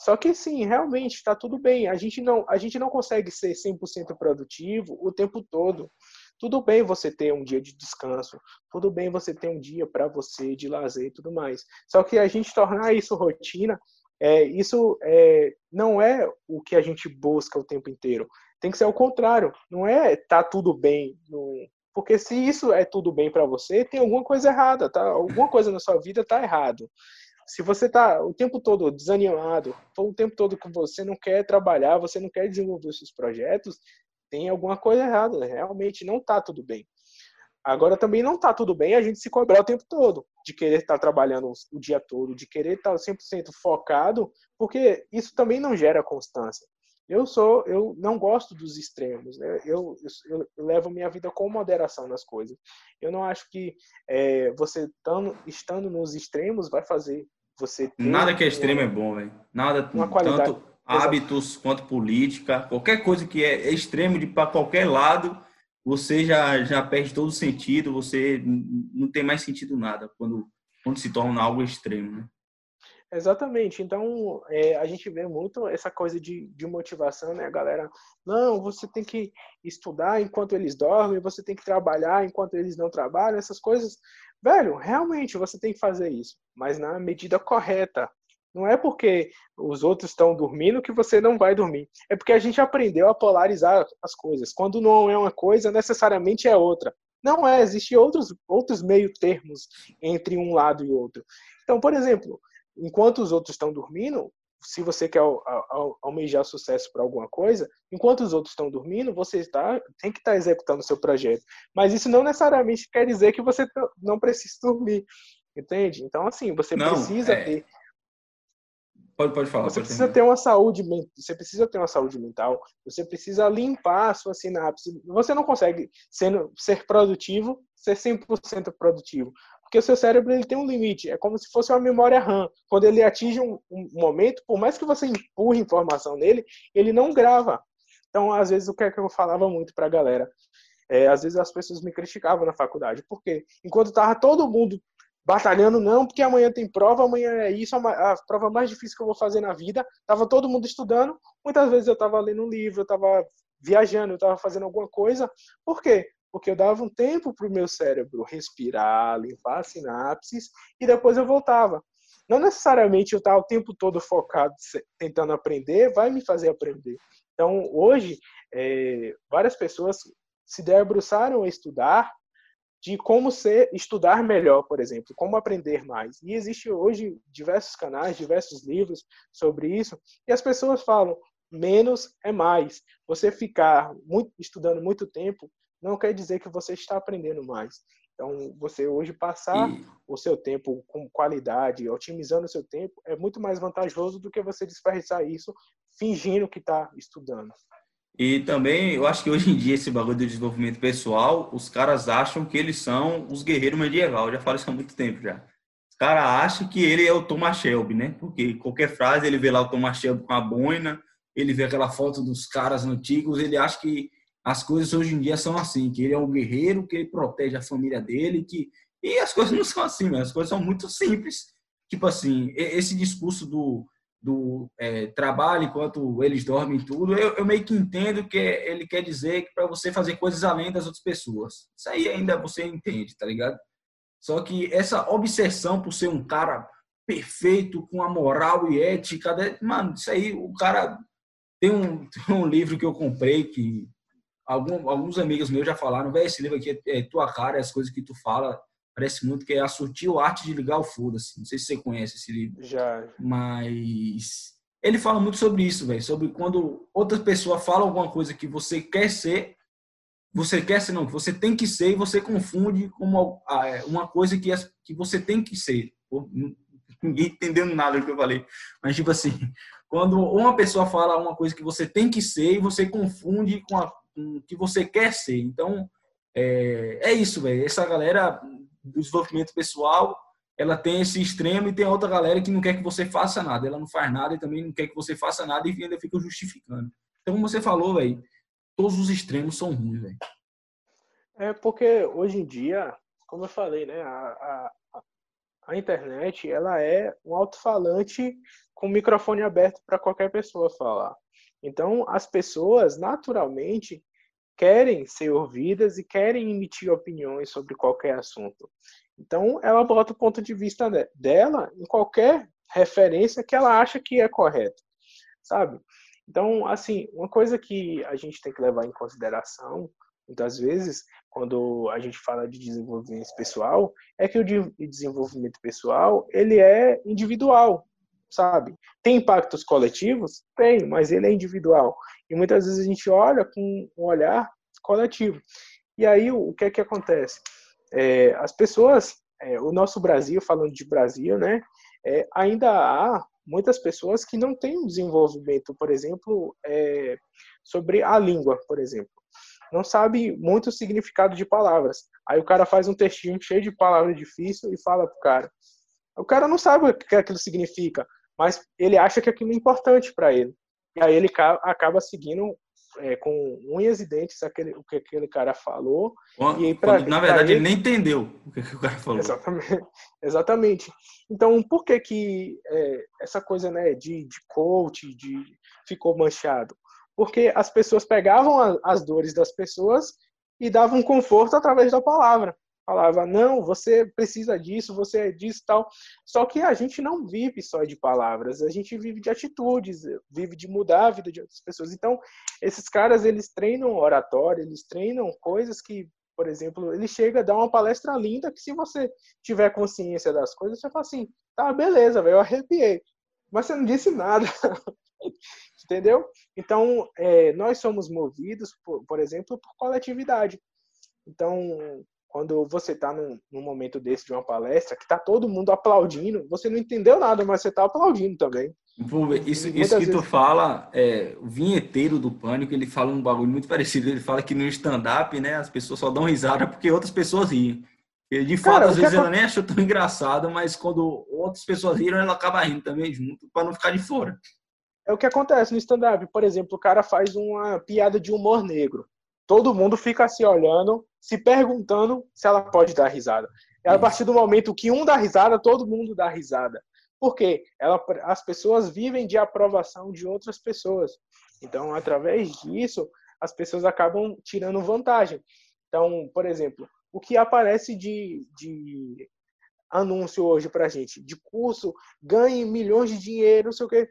Só que sim, realmente está tudo bem. A gente não, a gente não consegue ser 100% produtivo o tempo todo. Tudo bem você ter um dia de descanso, tudo bem você ter um dia para você de lazer e tudo mais. Só que a gente tornar isso rotina, é, isso é, não é o que a gente busca o tempo inteiro. Tem que ser o contrário. Não é tá tudo bem, porque se isso é tudo bem para você, tem alguma coisa errada, tá? Alguma coisa na sua vida tá errado. Se você está o tempo todo desanimado, o tempo todo que você não quer trabalhar, você não quer desenvolver os seus projetos, tem alguma coisa errada. Realmente não está tudo bem. Agora também não está tudo bem a gente se cobrar o tempo todo, de querer estar tá trabalhando o dia todo, de querer estar tá 100% focado, porque isso também não gera constância. Eu sou, eu não gosto dos extremos, né? Eu, eu, eu levo minha vida com moderação nas coisas. Eu não acho que é, você tando, estando nos extremos vai fazer você ter nada que é extremo é bom, velho. Nada uma qualidade. tanto hábitos Exato. quanto política, qualquer coisa que é extremo de para qualquer lado, você já já perde todo o sentido, você não tem mais sentido nada quando quando se torna algo extremo, né? Exatamente. Então, é, a gente vê muito essa coisa de, de motivação, né? A galera, não, você tem que estudar enquanto eles dormem, você tem que trabalhar enquanto eles não trabalham, essas coisas. Velho, realmente você tem que fazer isso, mas na medida correta. Não é porque os outros estão dormindo que você não vai dormir. É porque a gente aprendeu a polarizar as coisas. Quando não é uma coisa, necessariamente é outra. Não é, existem outros, outros meio termos entre um lado e outro. Então, por exemplo, enquanto os outros estão dormindo, se você quer almejar sucesso para alguma coisa, enquanto os outros estão dormindo, você está, tem que estar tá executando o seu projeto. Mas isso não necessariamente quer dizer que você não precisa dormir, entende? Então, assim, você não, precisa é... ter. Pode, pode falar. Você pode precisa ter uma saúde, você precisa ter uma saúde mental. Você precisa limpar a sua sinapse. Você não consegue sendo, ser produtivo, ser 100% produtivo. Porque o seu cérebro ele tem um limite, é como se fosse uma memória RAM. Quando ele atinge um, um momento, por mais que você empurre informação nele, ele não grava. Então, às vezes, o que, é que eu falava muito para a galera? É, às vezes as pessoas me criticavam na faculdade. porque Enquanto tava todo mundo batalhando, não, porque amanhã tem prova, amanhã é isso, a prova mais difícil que eu vou fazer na vida. Tava todo mundo estudando. Muitas vezes eu tava lendo um livro, eu tava viajando, eu tava fazendo alguma coisa. Por quê? Porque eu dava um tempo para o meu cérebro respirar, limpar as sinapses e depois eu voltava. Não necessariamente eu estar o tempo todo focado tentando aprender vai me fazer aprender. Então, hoje, é, várias pessoas se debruçaram a estudar de como ser, estudar melhor, por exemplo, como aprender mais. E existe hoje diversos canais, diversos livros sobre isso, e as pessoas falam, menos é mais. Você ficar muito, estudando muito tempo não quer dizer que você está aprendendo mais. Então, você hoje passar e... o seu tempo com qualidade, otimizando o seu tempo, é muito mais vantajoso do que você desperdiçar isso fingindo que está estudando. E também, eu acho que hoje em dia, esse bagulho do desenvolvimento pessoal, os caras acham que eles são os guerreiros medieval. Eu já falo isso há muito tempo já. Os caras acham que ele é o Thomas Shelby, né? Porque qualquer frase ele vê lá o Thomas Shelby com a boina, ele vê aquela foto dos caras antigos, ele acha que as coisas hoje em dia são assim, que ele é um guerreiro, que ele protege a família dele, que e as coisas não são assim, né? as coisas são muito simples. Tipo assim, esse discurso do, do é, trabalho enquanto eles dormem tudo, eu, eu, meio que entendo que ele quer dizer que para você fazer coisas além das outras pessoas. Isso aí ainda você entende, tá ligado? Só que essa obsessão por ser um cara perfeito, com a moral e ética, né? mano, isso aí, o cara. Tem um, tem um livro que eu comprei que algum, alguns amigos meus já falaram, velho, esse livro aqui é, é, tua cara, é as coisas que tu fala, parece muito que é a sutil arte de ligar o foda-se. Não sei se você conhece esse livro. Já. Mas ele fala muito sobre isso, velho, sobre quando outra pessoa fala alguma coisa que você quer ser, você quer ser não, que você tem que ser e você confunde como é, uma coisa que, que você tem que ser. Ninguém entendendo nada do que eu falei. Mas tipo assim, quando uma pessoa fala uma coisa que você tem que ser e você confunde com a com o que você quer ser. Então, é, é isso, velho. Essa galera do desenvolvimento pessoal, ela tem esse extremo e tem outra galera que não quer que você faça nada. Ela não faz nada e também não quer que você faça nada e ainda fica justificando. Então, como você falou, velho, todos os extremos são ruins, velho. É porque hoje em dia, como eu falei, né, a, a, a internet ela é um alto-falante com microfone aberto para qualquer pessoa falar. Então, as pessoas, naturalmente, querem ser ouvidas e querem emitir opiniões sobre qualquer assunto. Então, ela bota o ponto de vista dela em qualquer referência que ela acha que é correto, sabe? Então, assim, uma coisa que a gente tem que levar em consideração, muitas vezes, quando a gente fala de desenvolvimento pessoal, é que o desenvolvimento pessoal, ele é individual, sabe? Tem impactos coletivos? Tem, mas ele é individual. E muitas vezes a gente olha com um olhar coletivo. E aí o que é que acontece? É, as pessoas, é, o nosso Brasil, falando de Brasil, né? É, ainda há muitas pessoas que não têm um desenvolvimento, por exemplo, é, sobre a língua, por exemplo. Não sabe muito o significado de palavras. Aí o cara faz um textinho cheio de palavras difíceis e fala pro cara. O cara não sabe o que aquilo significa mas ele acha que aquilo é importante para ele. E aí ele acaba seguindo é, com unhas e dentes aquele, o que aquele cara falou. Quando, e aí, pra, quando, na verdade, ele, ele, nem entendeu o que, que, o cara falou. Exatamente. exatamente. Então, por que que é, essa coisa né, de, de coach de, ficou manchado? Porque as pessoas pegavam a, as dores das pessoas e davam conforto através da palavra falava, não, você precisa disso, você é disso tal. Só que a gente não vive só de palavras, a gente vive de atitudes, vive de mudar a vida de outras pessoas. Então, esses caras, eles treinam oratório, eles treinam coisas que, por exemplo, ele chega a dar uma palestra linda que se você tiver consciência das coisas, você fala assim, tá, beleza, velho, eu arrepiei. Mas você não disse nada. Entendeu? Então, é, nós somos movidos, por, por exemplo, por coletividade. Então, quando você está num, num, momento desse de uma palestra, que está todo mundo aplaudindo, você não entendeu nada, mas você está aplaudindo também. Isso, isso que tu fala, é, o vinheteiro do Pânico, ele fala um bagulho muito parecido. Ele fala que no stand-up, né, as pessoas só dão risada porque outras pessoas riem. E, de fato, Cara, às vezes ela nem achou tão engraçado, mas quando outras pessoas riram, ela acaba rindo também junto, para não ficar de fora. É o que acontece no stand-up. Por exemplo, o cara faz uma piada de humor negro todo mundo fica se olhando, se perguntando se ela pode dar risada. E a partir do momento que um dá risada, todo mundo dá risada. Por quê? Ela, as pessoas vivem de aprovação de outras pessoas. Então, através disso, as pessoas acabam tirando vantagem. Então, por exemplo, o que aparece de, de anúncio hoje pra gente, de curso, ganhe milhões de dinheiro, não sei o quê.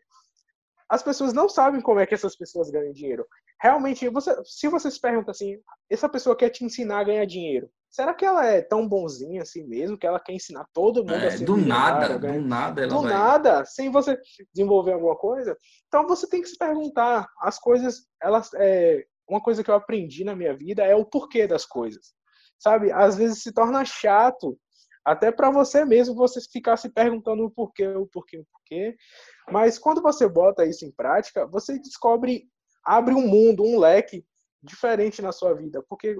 As pessoas não sabem como é que essas pessoas ganham dinheiro realmente, você, se você se pergunta assim, essa pessoa quer te ensinar a ganhar dinheiro, será que ela é tão bonzinha assim mesmo, que ela quer ensinar todo mundo é, a ser Do nada, do nada ela Do vai... nada, sem você desenvolver alguma coisa. Então você tem que se perguntar, as coisas, elas, é, uma coisa que eu aprendi na minha vida é o porquê das coisas. sabe? Às vezes se torna chato, até para você mesmo, você ficar se perguntando o porquê, o porquê, o porquê. Mas quando você bota isso em prática, você descobre, abre um mundo, um leque diferente na sua vida, porque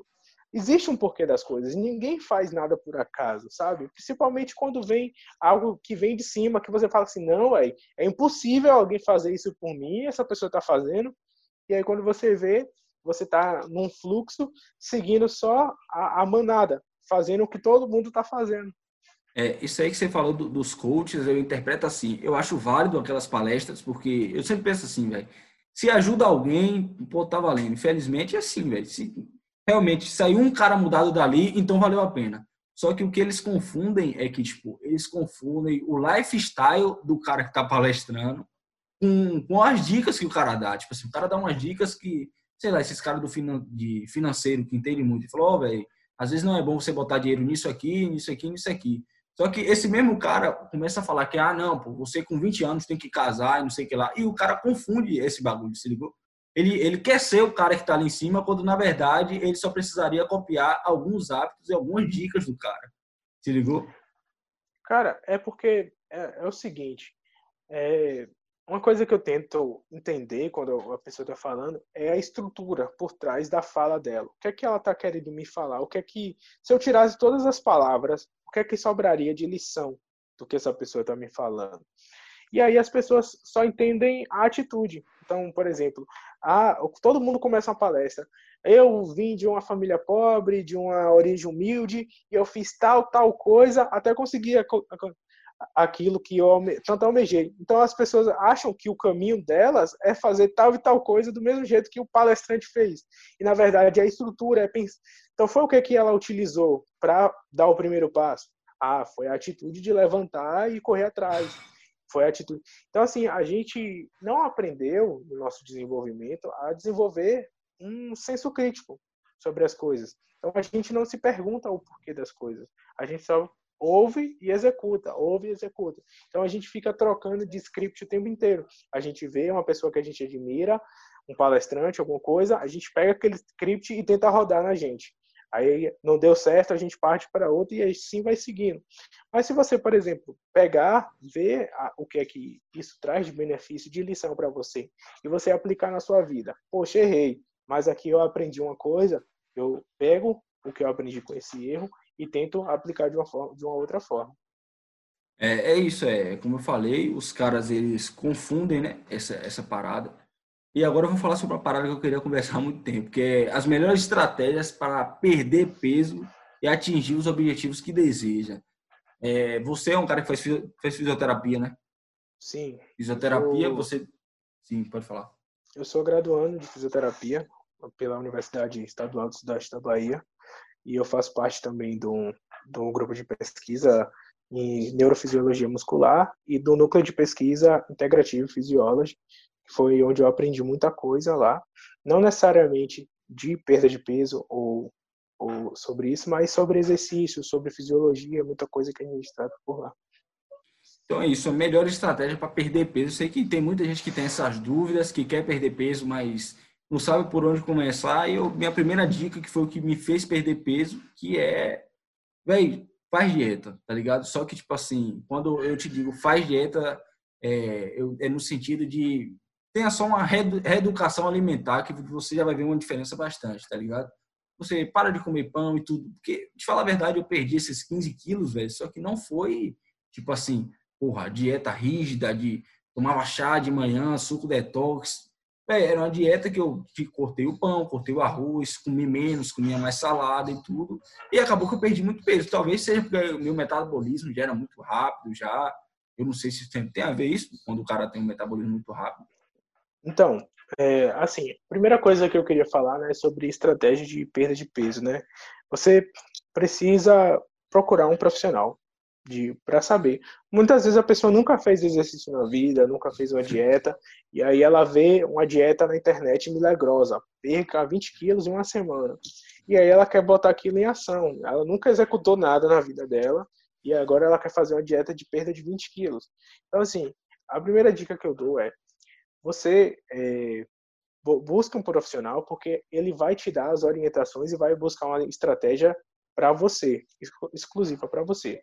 existe um porquê das coisas. Ninguém faz nada por acaso, sabe? Principalmente quando vem algo que vem de cima, que você fala assim, não, é impossível alguém fazer isso por mim, essa pessoa está fazendo. E aí quando você vê, você está num fluxo seguindo só a, a, manada, fazendo o que todo mundo está fazendo. É, isso aí que você falou do, dos coaches, eu interpreto assim. Eu acho válido aquelas palestras, porque eu sempre penso assim, velho. Se ajuda alguém, pô, tá valendo. Infelizmente é assim, velho. Se realmente saiu um cara mudado dali, então valeu a pena. Só que o que eles confundem é que, tipo, eles confundem o lifestyle do cara que tá palestrando com, com as dicas que o cara dá. Tipo assim, o cara dá umas dicas que, sei lá, esses caras do finan de financeiro que entendem muito, falou, oh, velho, às vezes não é bom você botar dinheiro nisso aqui, nisso aqui, nisso aqui. Só que esse mesmo cara começa a falar que, ah, não, pô, você com 20 anos tem que casar e não sei o que lá. E o cara confunde esse bagulho, se ligou? ele, ele quer ser o cara que está ali em cima, quando na verdade ele só precisaria copiar alguns hábitos e algumas dicas do cara. Se ligou? Cara, é porque é, é o seguinte: é, uma coisa que eu tento entender quando a pessoa está falando é a estrutura por trás da fala dela. O que é que ela está querendo me falar? O que é que, se eu tirasse todas as palavras, o que é que sobraria de lição do que essa pessoa está me falando? E aí as pessoas só entendem a atitude. Então, por exemplo, a, todo mundo começa uma palestra. Eu vim de uma família pobre, de uma origem humilde, e eu fiz tal, tal coisa até conseguir aquilo que eu tanto almejei. Então as pessoas acham que o caminho delas é fazer tal e tal coisa do mesmo jeito que o palestrante fez. E na verdade a estrutura é pensar. Então foi o que que ela utilizou para dar o primeiro passo? Ah, foi a atitude de levantar e correr atrás foi a atitude. Então, assim, a gente não aprendeu no nosso desenvolvimento a desenvolver um senso crítico sobre as coisas. Então, a gente não se pergunta o porquê das coisas. A gente só ouve e executa, ouve e executa. Então, a gente fica trocando de script o tempo inteiro. A gente vê uma pessoa que a gente admira, um palestrante, alguma coisa, a gente pega aquele script e tenta rodar na gente. Aí não deu certo, a gente parte para outro e assim vai seguindo. Mas se você, por exemplo, pegar, ver o que é que isso traz de benefício, de lição para você, e você aplicar na sua vida. Poxa, errei, mas aqui eu aprendi uma coisa, eu pego o que eu aprendi com esse erro e tento aplicar de uma, forma, de uma outra forma. É, é isso, é como eu falei, os caras eles confundem né, essa, essa parada e agora eu vou falar sobre uma parada que eu queria conversar há muito tempo, que é as melhores estratégias para perder peso e atingir os objetivos que deseja. É, você é um cara que faz, faz fisioterapia, né? Sim. Fisioterapia, eu... você... Sim, pode falar. Eu sou graduando de fisioterapia pela Universidade Estadual do Sudeste da Bahia e eu faço parte também do, do grupo de pesquisa em neurofisiologia muscular e do núcleo de pesquisa integrativo Physiology, foi onde eu aprendi muita coisa lá, não necessariamente de perda de peso ou, ou sobre isso, mas sobre exercício, sobre fisiologia, muita coisa que a gente trata por lá. Então é isso, a melhor estratégia para perder peso. Eu sei que tem muita gente que tem essas dúvidas, que quer perder peso, mas não sabe por onde começar. E eu, minha primeira dica, que foi o que me fez perder peso, que é, velho, faz dieta, tá ligado? Só que, tipo assim, quando eu te digo faz dieta, é, eu, é no sentido de tenha só uma reeducação alimentar que você já vai ver uma diferença bastante, tá ligado? Você para de comer pão e tudo. Porque, de falar a verdade, eu perdi esses 15 quilos, velho. Só que não foi, tipo assim, porra, dieta rígida de tomava chá de manhã, suco detox. Véio, era uma dieta que eu cortei o pão, cortei o arroz, comi menos, comia mais salada e tudo. E acabou que eu perdi muito peso. Talvez seja porque o meu metabolismo já era muito rápido, já. Eu não sei se tem a ver isso, quando o cara tem um metabolismo muito rápido. Então, é, assim, a primeira coisa que eu queria falar né, é sobre estratégia de perda de peso, né? Você precisa procurar um profissional para saber. Muitas vezes a pessoa nunca fez exercício na vida, nunca fez uma dieta, e aí ela vê uma dieta na internet milagrosa, perca 20 quilos em uma semana. E aí ela quer botar aquilo em ação. Ela nunca executou nada na vida dela, e agora ela quer fazer uma dieta de perda de 20 quilos. Então, assim, a primeira dica que eu dou é você é, busca um profissional porque ele vai te dar as orientações e vai buscar uma estratégia para você, exclusiva para você.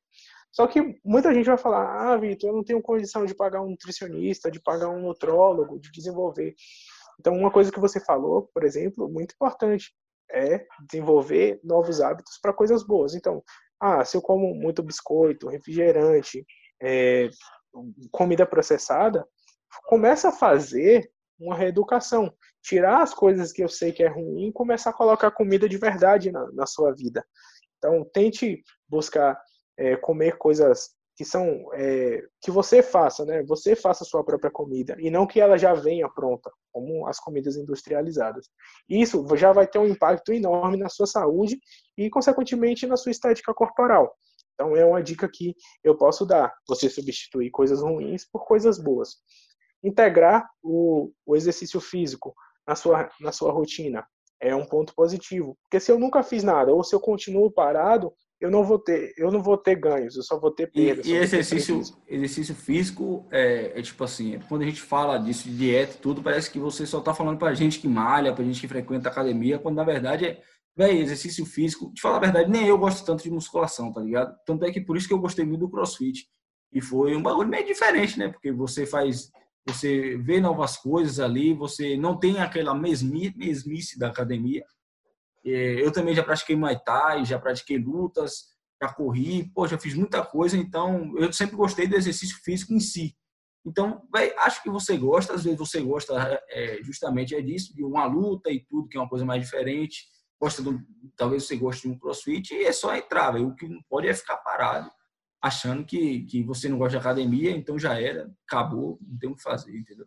Só que muita gente vai falar: ah, Vitor, eu não tenho condição de pagar um nutricionista, de pagar um nutrólogo, de desenvolver. Então, uma coisa que você falou, por exemplo, muito importante, é desenvolver novos hábitos para coisas boas. Então, ah, se eu como muito biscoito, refrigerante, é, comida processada, começa a fazer uma reeducação. Tirar as coisas que eu sei que é ruim e começar a colocar comida de verdade na, na sua vida. Então, tente buscar é, comer coisas que são é, que você faça, né? Você faça a sua própria comida e não que ela já venha pronta, como as comidas industrializadas. Isso já vai ter um impacto enorme na sua saúde e, consequentemente, na sua estética corporal. Então, é uma dica que eu posso dar: você substituir coisas ruins por coisas boas. Integrar o, o exercício físico na sua, na sua rotina é um ponto positivo. Porque se eu nunca fiz nada, ou se eu continuo parado, eu não vou ter, eu não vou ter ganhos, eu só vou ter perdas. E, e exercício, exercício físico é, é, tipo assim, quando a gente fala disso de dieta e tudo, parece que você só tá falando pra gente que malha, pra gente que frequenta academia, quando na verdade é, velho, exercício físico, de falar a verdade, nem eu gosto tanto de musculação, tá ligado? Tanto é que por isso que eu gostei muito do CrossFit. E foi um bagulho meio diferente, né? Porque você faz, você vê novas coisas ali, você não tem aquela mesmice, mesmice da academia é, eu também já pratiquei Muay Thai, já pratiquei lutas, já corri, pô, já fiz muita coisa, então eu sempre gostei do exercício físico em si. Então, véio, acho que você gosta, às vezes você gosta é, justamente é disso, de uma luta e tudo, que é uma coisa mais diferente. Gosta do, talvez você goste de um crossfit e é só entrar, véio. o que não pode é ficar parado, achando que, que você não gosta de academia, então já era, acabou, não tem o que fazer, entendeu?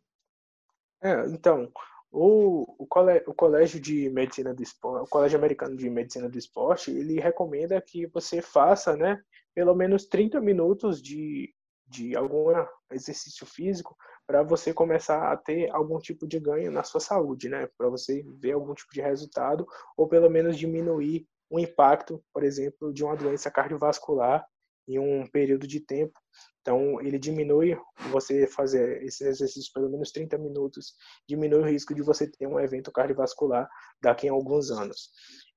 É, então, o, o, colégio, o colégio de medicina do esporte, o colégio americano de medicina do esporte, ele recomenda que você faça, né, pelo menos 30 minutos de, de algum exercício físico para você começar a ter algum tipo de ganho na sua saúde, né, para você ver algum tipo de resultado ou pelo menos diminuir o impacto, por exemplo, de uma doença cardiovascular em um período de tempo então, ele diminui você fazer esse exercício pelo menos 30 minutos, diminui o risco de você ter um evento cardiovascular daqui a alguns anos.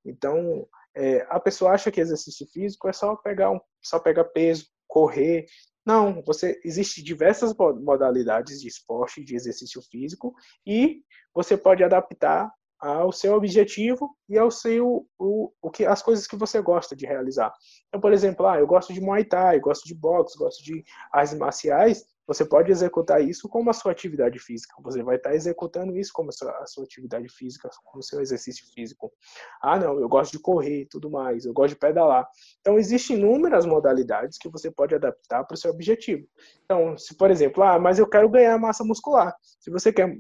Então, é, a pessoa acha que exercício físico é só pegar, um, só pegar peso, correr. Não, você existe diversas modalidades de esporte, de exercício físico, e você pode adaptar ao seu objetivo e ao seu o, o que as coisas que você gosta de realizar. Então, por exemplo, ah, eu gosto de Muay Thai, gosto de boxe, gosto de artes marciais, você pode executar isso como a sua atividade física. Você vai estar executando isso como a sua, a sua atividade física, como seu exercício físico. Ah, não, eu gosto de correr e tudo mais, eu gosto de pedalar. Então, existem inúmeras modalidades que você pode adaptar para o seu objetivo. Então, se por exemplo, ah, mas eu quero ganhar massa muscular. Se você quer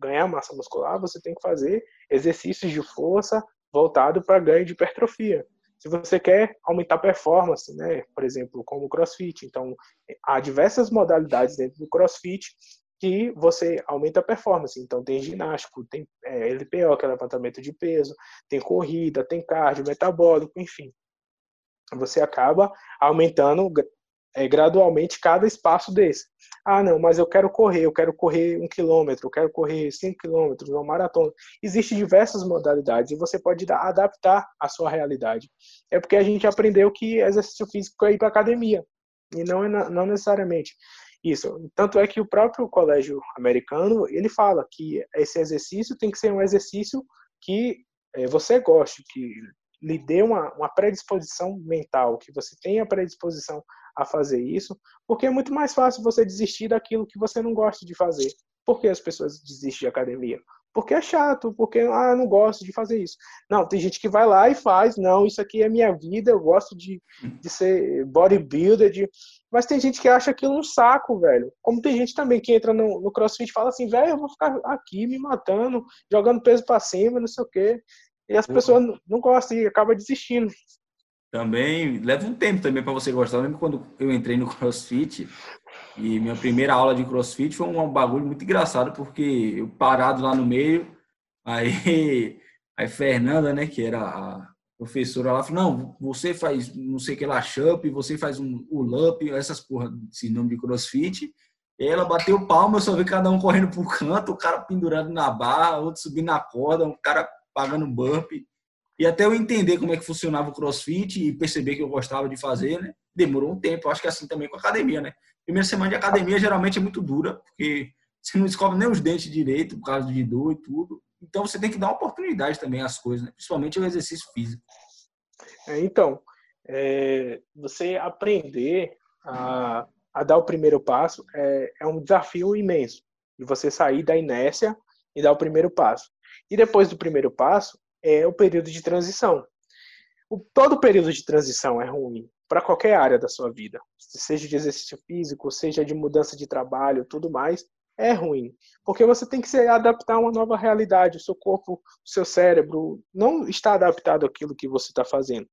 ganhar massa muscular, você tem que fazer exercícios de força voltado para ganho de hipertrofia. Se você quer aumentar performance, né, por exemplo, como o CrossFit, então há diversas modalidades dentro do CrossFit que você aumenta a performance. Então tem ginástico, tem é, LPO, que é levantamento de peso, tem corrida, tem cardio, metabólico, enfim. Você acaba aumentando é, gradualmente cada espaço desse. Ah, não, mas eu quero correr, eu quero correr um quilômetro, eu quero correr cinco quilômetros, uma maratona. Existem diversas modalidades e você pode adaptar a sua realidade. É porque a gente aprendeu que exercício físico é ir para academia e não, é não necessariamente isso. Tanto é que o próprio colégio americano ele fala que esse exercício tem que ser um exercício que é, você goste, que lhe dê uma, uma predisposição mental, que você tenha predisposição a fazer isso, porque é muito mais fácil você desistir daquilo que você não gosta de fazer. Por que as pessoas desistem de academia? Porque é chato, porque ah, não gosto de fazer isso. Não, tem gente que vai lá e faz, não, isso aqui é minha vida, eu gosto de, de ser bodybuilder, de... mas tem gente que acha aquilo um saco, velho. Como tem gente também que entra no, no crossfit e fala assim, velho, eu vou ficar aqui me matando, jogando peso para cima, não sei o quê. E as pessoas não gostam e acaba desistindo. Também leva um tempo também para você gostar. Eu lembro quando eu entrei no CrossFit e minha primeira aula de CrossFit foi um bagulho muito engraçado porque eu parado lá no meio, aí aí Fernanda, né, que era a professora lá, falou: "Não, você faz não sei o que lá champ, você faz um up, essas porra esse nome de CrossFit". E ela bateu palma, eu só vi cada um correndo pro canto, o cara pendurado na barra, outro subindo na corda, um cara pagando bump. E até eu entender como é que funcionava o crossfit e perceber que eu gostava de fazer, né? Demorou um tempo. Eu acho que é assim também com a academia, né? Primeira semana de academia geralmente é muito dura, porque você não descobre nem os dentes direito por causa de dor e tudo. Então você tem que dar oportunidade também às coisas, né? principalmente o exercício físico. É, então, é, você aprender a, a, dar o primeiro passo é, é um desafio imenso. E você sair da inércia e dar o primeiro passo. E depois do primeiro passo é o período de transição. O, todo período de transição é ruim para qualquer área da sua vida, seja de exercício físico, seja de mudança de trabalho, tudo mais, é ruim, porque você tem que se adaptar a uma nova realidade. O seu corpo, o seu cérebro não está adaptado àquilo que você está fazendo.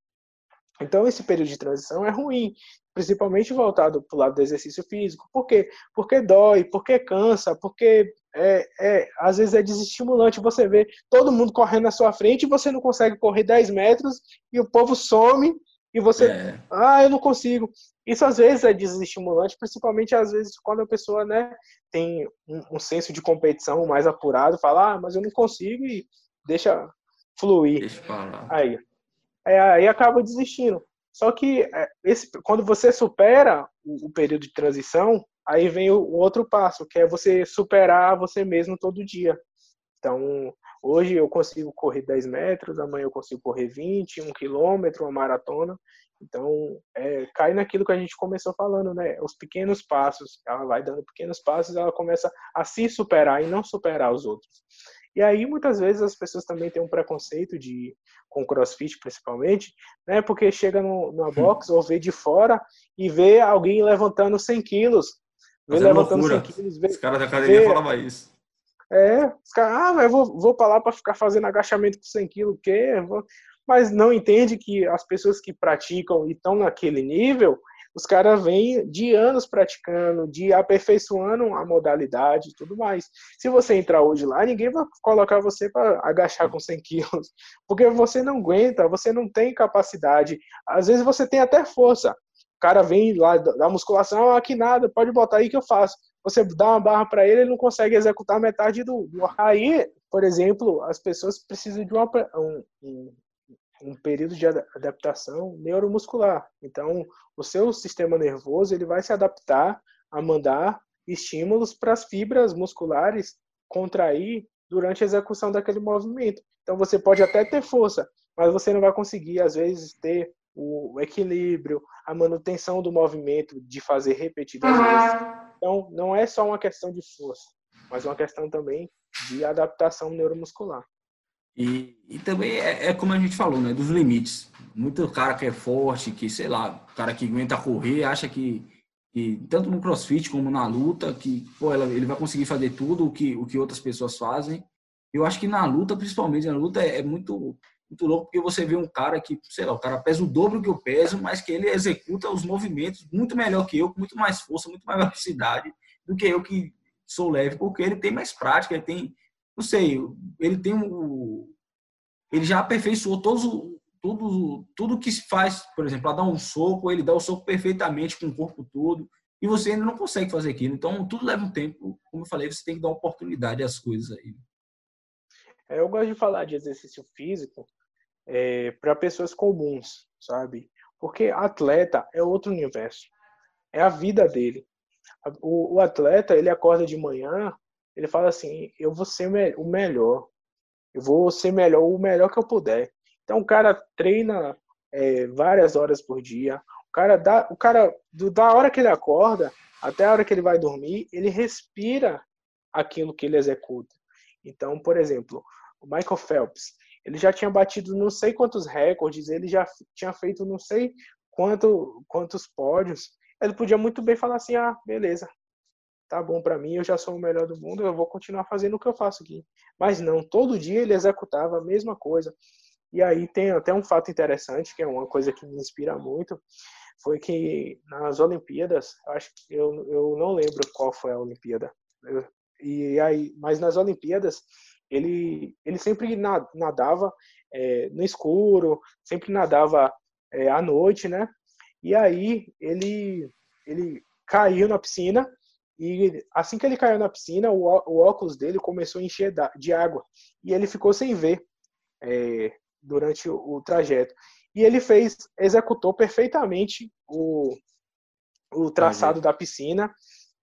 Então, esse período de transição é ruim, principalmente voltado para o lado do exercício físico. Por quê? Porque dói, porque cansa, porque é, é, às vezes é desestimulante você ver todo mundo correndo na sua frente e você não consegue correr 10 metros e o povo some e você, é. ah, eu não consigo. Isso às vezes é desestimulante, principalmente às vezes quando a pessoa né, tem um, um senso de competição mais apurado, fala, ah, mas eu não consigo e deixa fluir. Deixa aí. É, aí acaba desistindo. Só que é, esse, quando você supera o, o período de transição, aí vem o, o outro passo, que é você superar você mesmo todo dia. Então, hoje eu consigo correr 10 metros, amanhã eu consigo correr 20, 1 quilômetro, uma maratona. Então, é, cai naquilo que a gente começou falando, né? Os pequenos passos. Ela vai dando pequenos passos, ela começa a se superar e não superar os outros. E aí, muitas vezes, as pessoas também têm um preconceito de, com crossfit, principalmente, né? Porque chega no, numa box ou vê de fora e vê alguém levantando 100 quilos. Vê levantando loucura. 100 quilos. Vê, os caras da academia vê, falavam isso. É, os caras, ah, eu vou, vou pra lá pra ficar fazendo agachamento com 100 quilos, o quê? Mas não entende que as pessoas que praticam e estão naquele nível, os caras vêm de anos praticando, de aperfeiçoando a modalidade e tudo mais. Se você entrar hoje lá, ninguém vai colocar você para agachar com 100 quilos, porque você não aguenta, você não tem capacidade. Às vezes você tem até força. O cara vem lá da musculação, ah, aqui nada, pode botar aí que eu faço. Você dá uma barra para ele, ele não consegue executar metade do, do. Aí, por exemplo, as pessoas precisam de uma, um, um período de adaptação neuromuscular. Então, o seu sistema nervoso ele vai se adaptar a mandar estímulos para as fibras musculares contrair durante a execução daquele movimento. Então, você pode até ter força, mas você não vai conseguir, às vezes, ter o equilíbrio, a manutenção do movimento de fazer repetidas vezes. Então, não é só uma questão de força, mas uma questão também de adaptação neuromuscular. E, e também é, é, como a gente falou, né? Dos limites. Muito cara que é forte, que, sei lá, cara que aguenta correr, acha que, que tanto no crossfit como na luta, que pô, ela, ele vai conseguir fazer tudo o que, o que outras pessoas fazem. Eu acho que na luta, principalmente, na luta é, é muito, muito louco, porque você vê um cara que, sei lá, o cara pesa o dobro que eu peso, mas que ele executa os movimentos muito melhor que eu, com muito mais força, muito mais velocidade do que eu que sou leve, porque ele tem mais prática, ele tem não sei, ele tem. Ele já aperfeiçoou todos, tudo, tudo que se faz, por exemplo, a dar um soco, ele dá o soco perfeitamente com o corpo todo, e você ainda não consegue fazer aquilo. Então, tudo leva um tempo. Como eu falei, você tem que dar oportunidade às coisas aí. É, eu gosto de falar de exercício físico é, para pessoas comuns, sabe? Porque atleta é outro universo. É a vida dele. O, o atleta, ele acorda de manhã, ele fala assim: eu vou ser o melhor, eu vou ser melhor, o melhor que eu puder. Então o cara treina é, várias horas por dia. O cara dá, o cara do, da hora que ele acorda até a hora que ele vai dormir, ele respira aquilo que ele executa. Então, por exemplo, o Michael Phelps, ele já tinha batido não sei quantos recordes, ele já tinha feito não sei quanto, quantos pódios. Ele podia muito bem falar assim: ah, beleza, tá bom para mim, eu já sou o melhor do mundo, eu vou continuar fazendo o que eu faço aqui. Mas não, todo dia ele executava a mesma coisa. E aí tem até um fato interessante, que é uma coisa que me inspira muito, foi que nas Olimpíadas, acho que eu, eu não lembro qual foi a Olimpíada. Eu, e aí, mas nas Olimpíadas ele ele sempre nadava é, no escuro, sempre nadava é, à noite, né? E aí ele ele caiu na piscina e assim que ele caiu na piscina, o, o óculos dele começou a encher de água. E ele ficou sem ver é, durante o, o trajeto. E ele fez, executou perfeitamente o, o traçado da piscina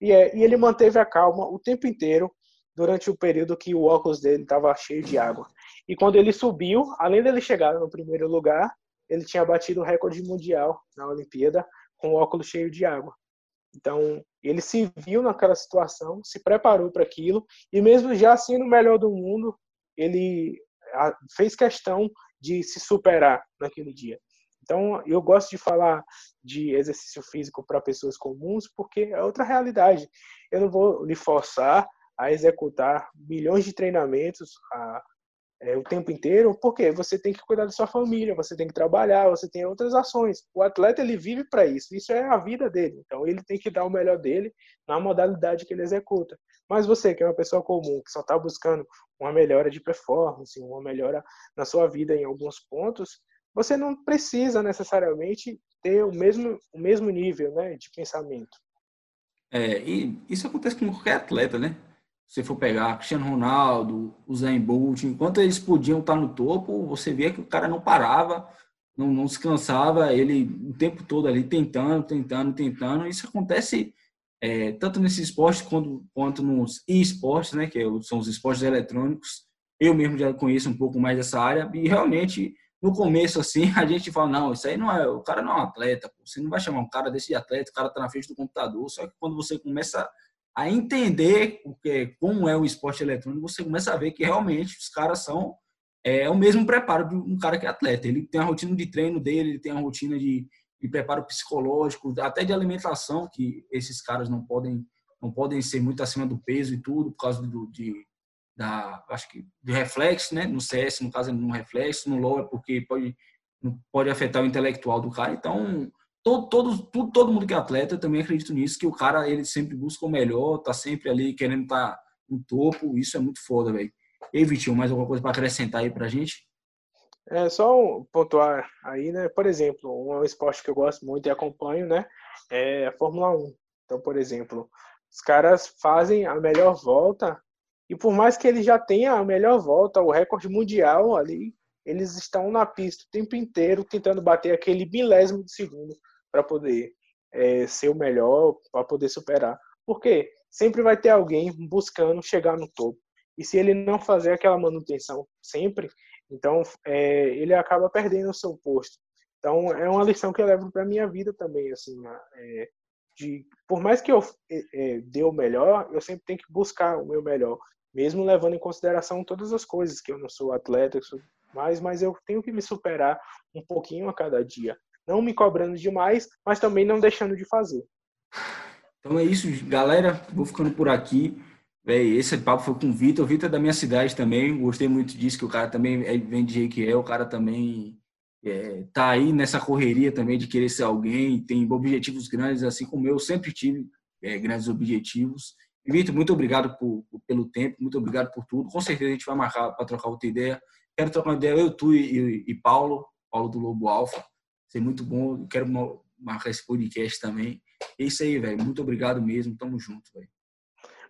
e, é, e ele manteve a calma o tempo inteiro durante o período que o óculos dele estava cheio de água. E quando ele subiu, além dele chegar no primeiro lugar, ele tinha batido o recorde mundial na Olimpíada com o óculos cheio de água. Então, ele se viu naquela situação, se preparou para aquilo, e mesmo já sendo o melhor do mundo, ele fez questão de se superar naquele dia. Então, eu gosto de falar de exercício físico para pessoas comuns, porque é outra realidade. Eu não vou lhe forçar a executar milhões de treinamentos, a é, o tempo inteiro, porque você tem que cuidar da sua família, você tem que trabalhar, você tem outras ações. O atleta ele vive para isso, isso é a vida dele. Então ele tem que dar o melhor dele na modalidade que ele executa. Mas você que é uma pessoa comum, que só está buscando uma melhora de performance, uma melhora na sua vida em alguns pontos, você não precisa necessariamente ter o mesmo o mesmo nível, né, de pensamento. É, e isso acontece com qualquer atleta, né? Você for pegar Cristiano Ronaldo, o Zayn Bolt, enquanto eles podiam estar no topo, você via que o cara não parava, não, não cansava, ele o tempo todo ali tentando, tentando, tentando. Isso acontece é, tanto nesse esporte quanto, quanto nos e-esportes, né, que é são os esportes eletrônicos. Eu mesmo já conheço um pouco mais dessa área e realmente no começo assim a gente fala não, isso aí não é, o cara não é um atleta, pô. você não vai chamar um cara desse de atleta, o cara tá na frente do computador. Só que quando você começa a entender o que, como é o esporte eletrônico, você começa a ver que realmente os caras são é, o mesmo preparo de um cara que é atleta. Ele tem a rotina de treino dele, ele tem a rotina de, de preparo psicológico, até de alimentação, que esses caras não podem não podem ser muito acima do peso e tudo, por causa do, de, da, acho que, do reflexo, né? No CS, no caso, no reflexo, no LoL é porque pode, pode afetar o intelectual do cara. Então, todo, todo, todo, todo mundo que é atleta, também acredito nisso, que o cara ele sempre busca o melhor, tá sempre ali querendo estar tá no topo, isso é muito foda, velho. E Vitinho, mais alguma coisa para acrescentar aí pra gente? É só pontuar aí, né? Por exemplo, um esporte que eu gosto muito e acompanho, né? É a Fórmula 1. Então, por exemplo, os caras fazem a melhor volta e por mais que ele já tenha a melhor volta, o recorde mundial ali, eles estão na pista o tempo inteiro tentando bater aquele milésimo de segundo para poder é, ser o melhor, para poder superar. Porque sempre vai ter alguém buscando chegar no topo. E se ele não fazer aquela manutenção sempre, então é, ele acaba perdendo o seu posto. Então é uma lição que eu levo para minha vida também, assim, é, de por mais que eu é, é, dê o melhor, eu sempre tenho que buscar o meu melhor, mesmo levando em consideração todas as coisas que eu não sou atleta, mais, mas eu tenho que me superar um pouquinho a cada dia não me cobrando demais, mas também não deixando de fazer. Então é isso, galera. Vou ficando por aqui. Véi, esse papo foi com o Vitor. O Vitor é da minha cidade também. Gostei muito disso, que o cara também é, vem de Jequié. O cara também é, tá aí nessa correria também de querer ser alguém. Tem objetivos grandes, assim como eu sempre tive é, grandes objetivos. Vitor, muito obrigado por, pelo tempo. Muito obrigado por tudo. Com certeza a gente vai marcar para trocar outra ideia. Quero trocar uma ideia eu, tu e, e Paulo. Paulo do Lobo Alfa ser muito bom. Quero marcar esse podcast também. É isso aí, velho. Muito obrigado mesmo. Tamo junto, velho.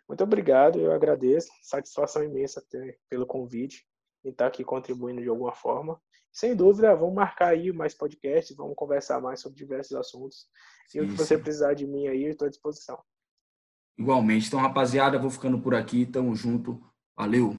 Muito obrigado, eu agradeço. Satisfação imensa ter, pelo convite e estar aqui contribuindo de alguma forma. Sem dúvida, vamos marcar aí mais podcasts, vamos conversar mais sobre diversos assuntos. E o que você precisar de mim aí, eu estou à disposição. Igualmente. Então, rapaziada, vou ficando por aqui. Tamo junto. Valeu!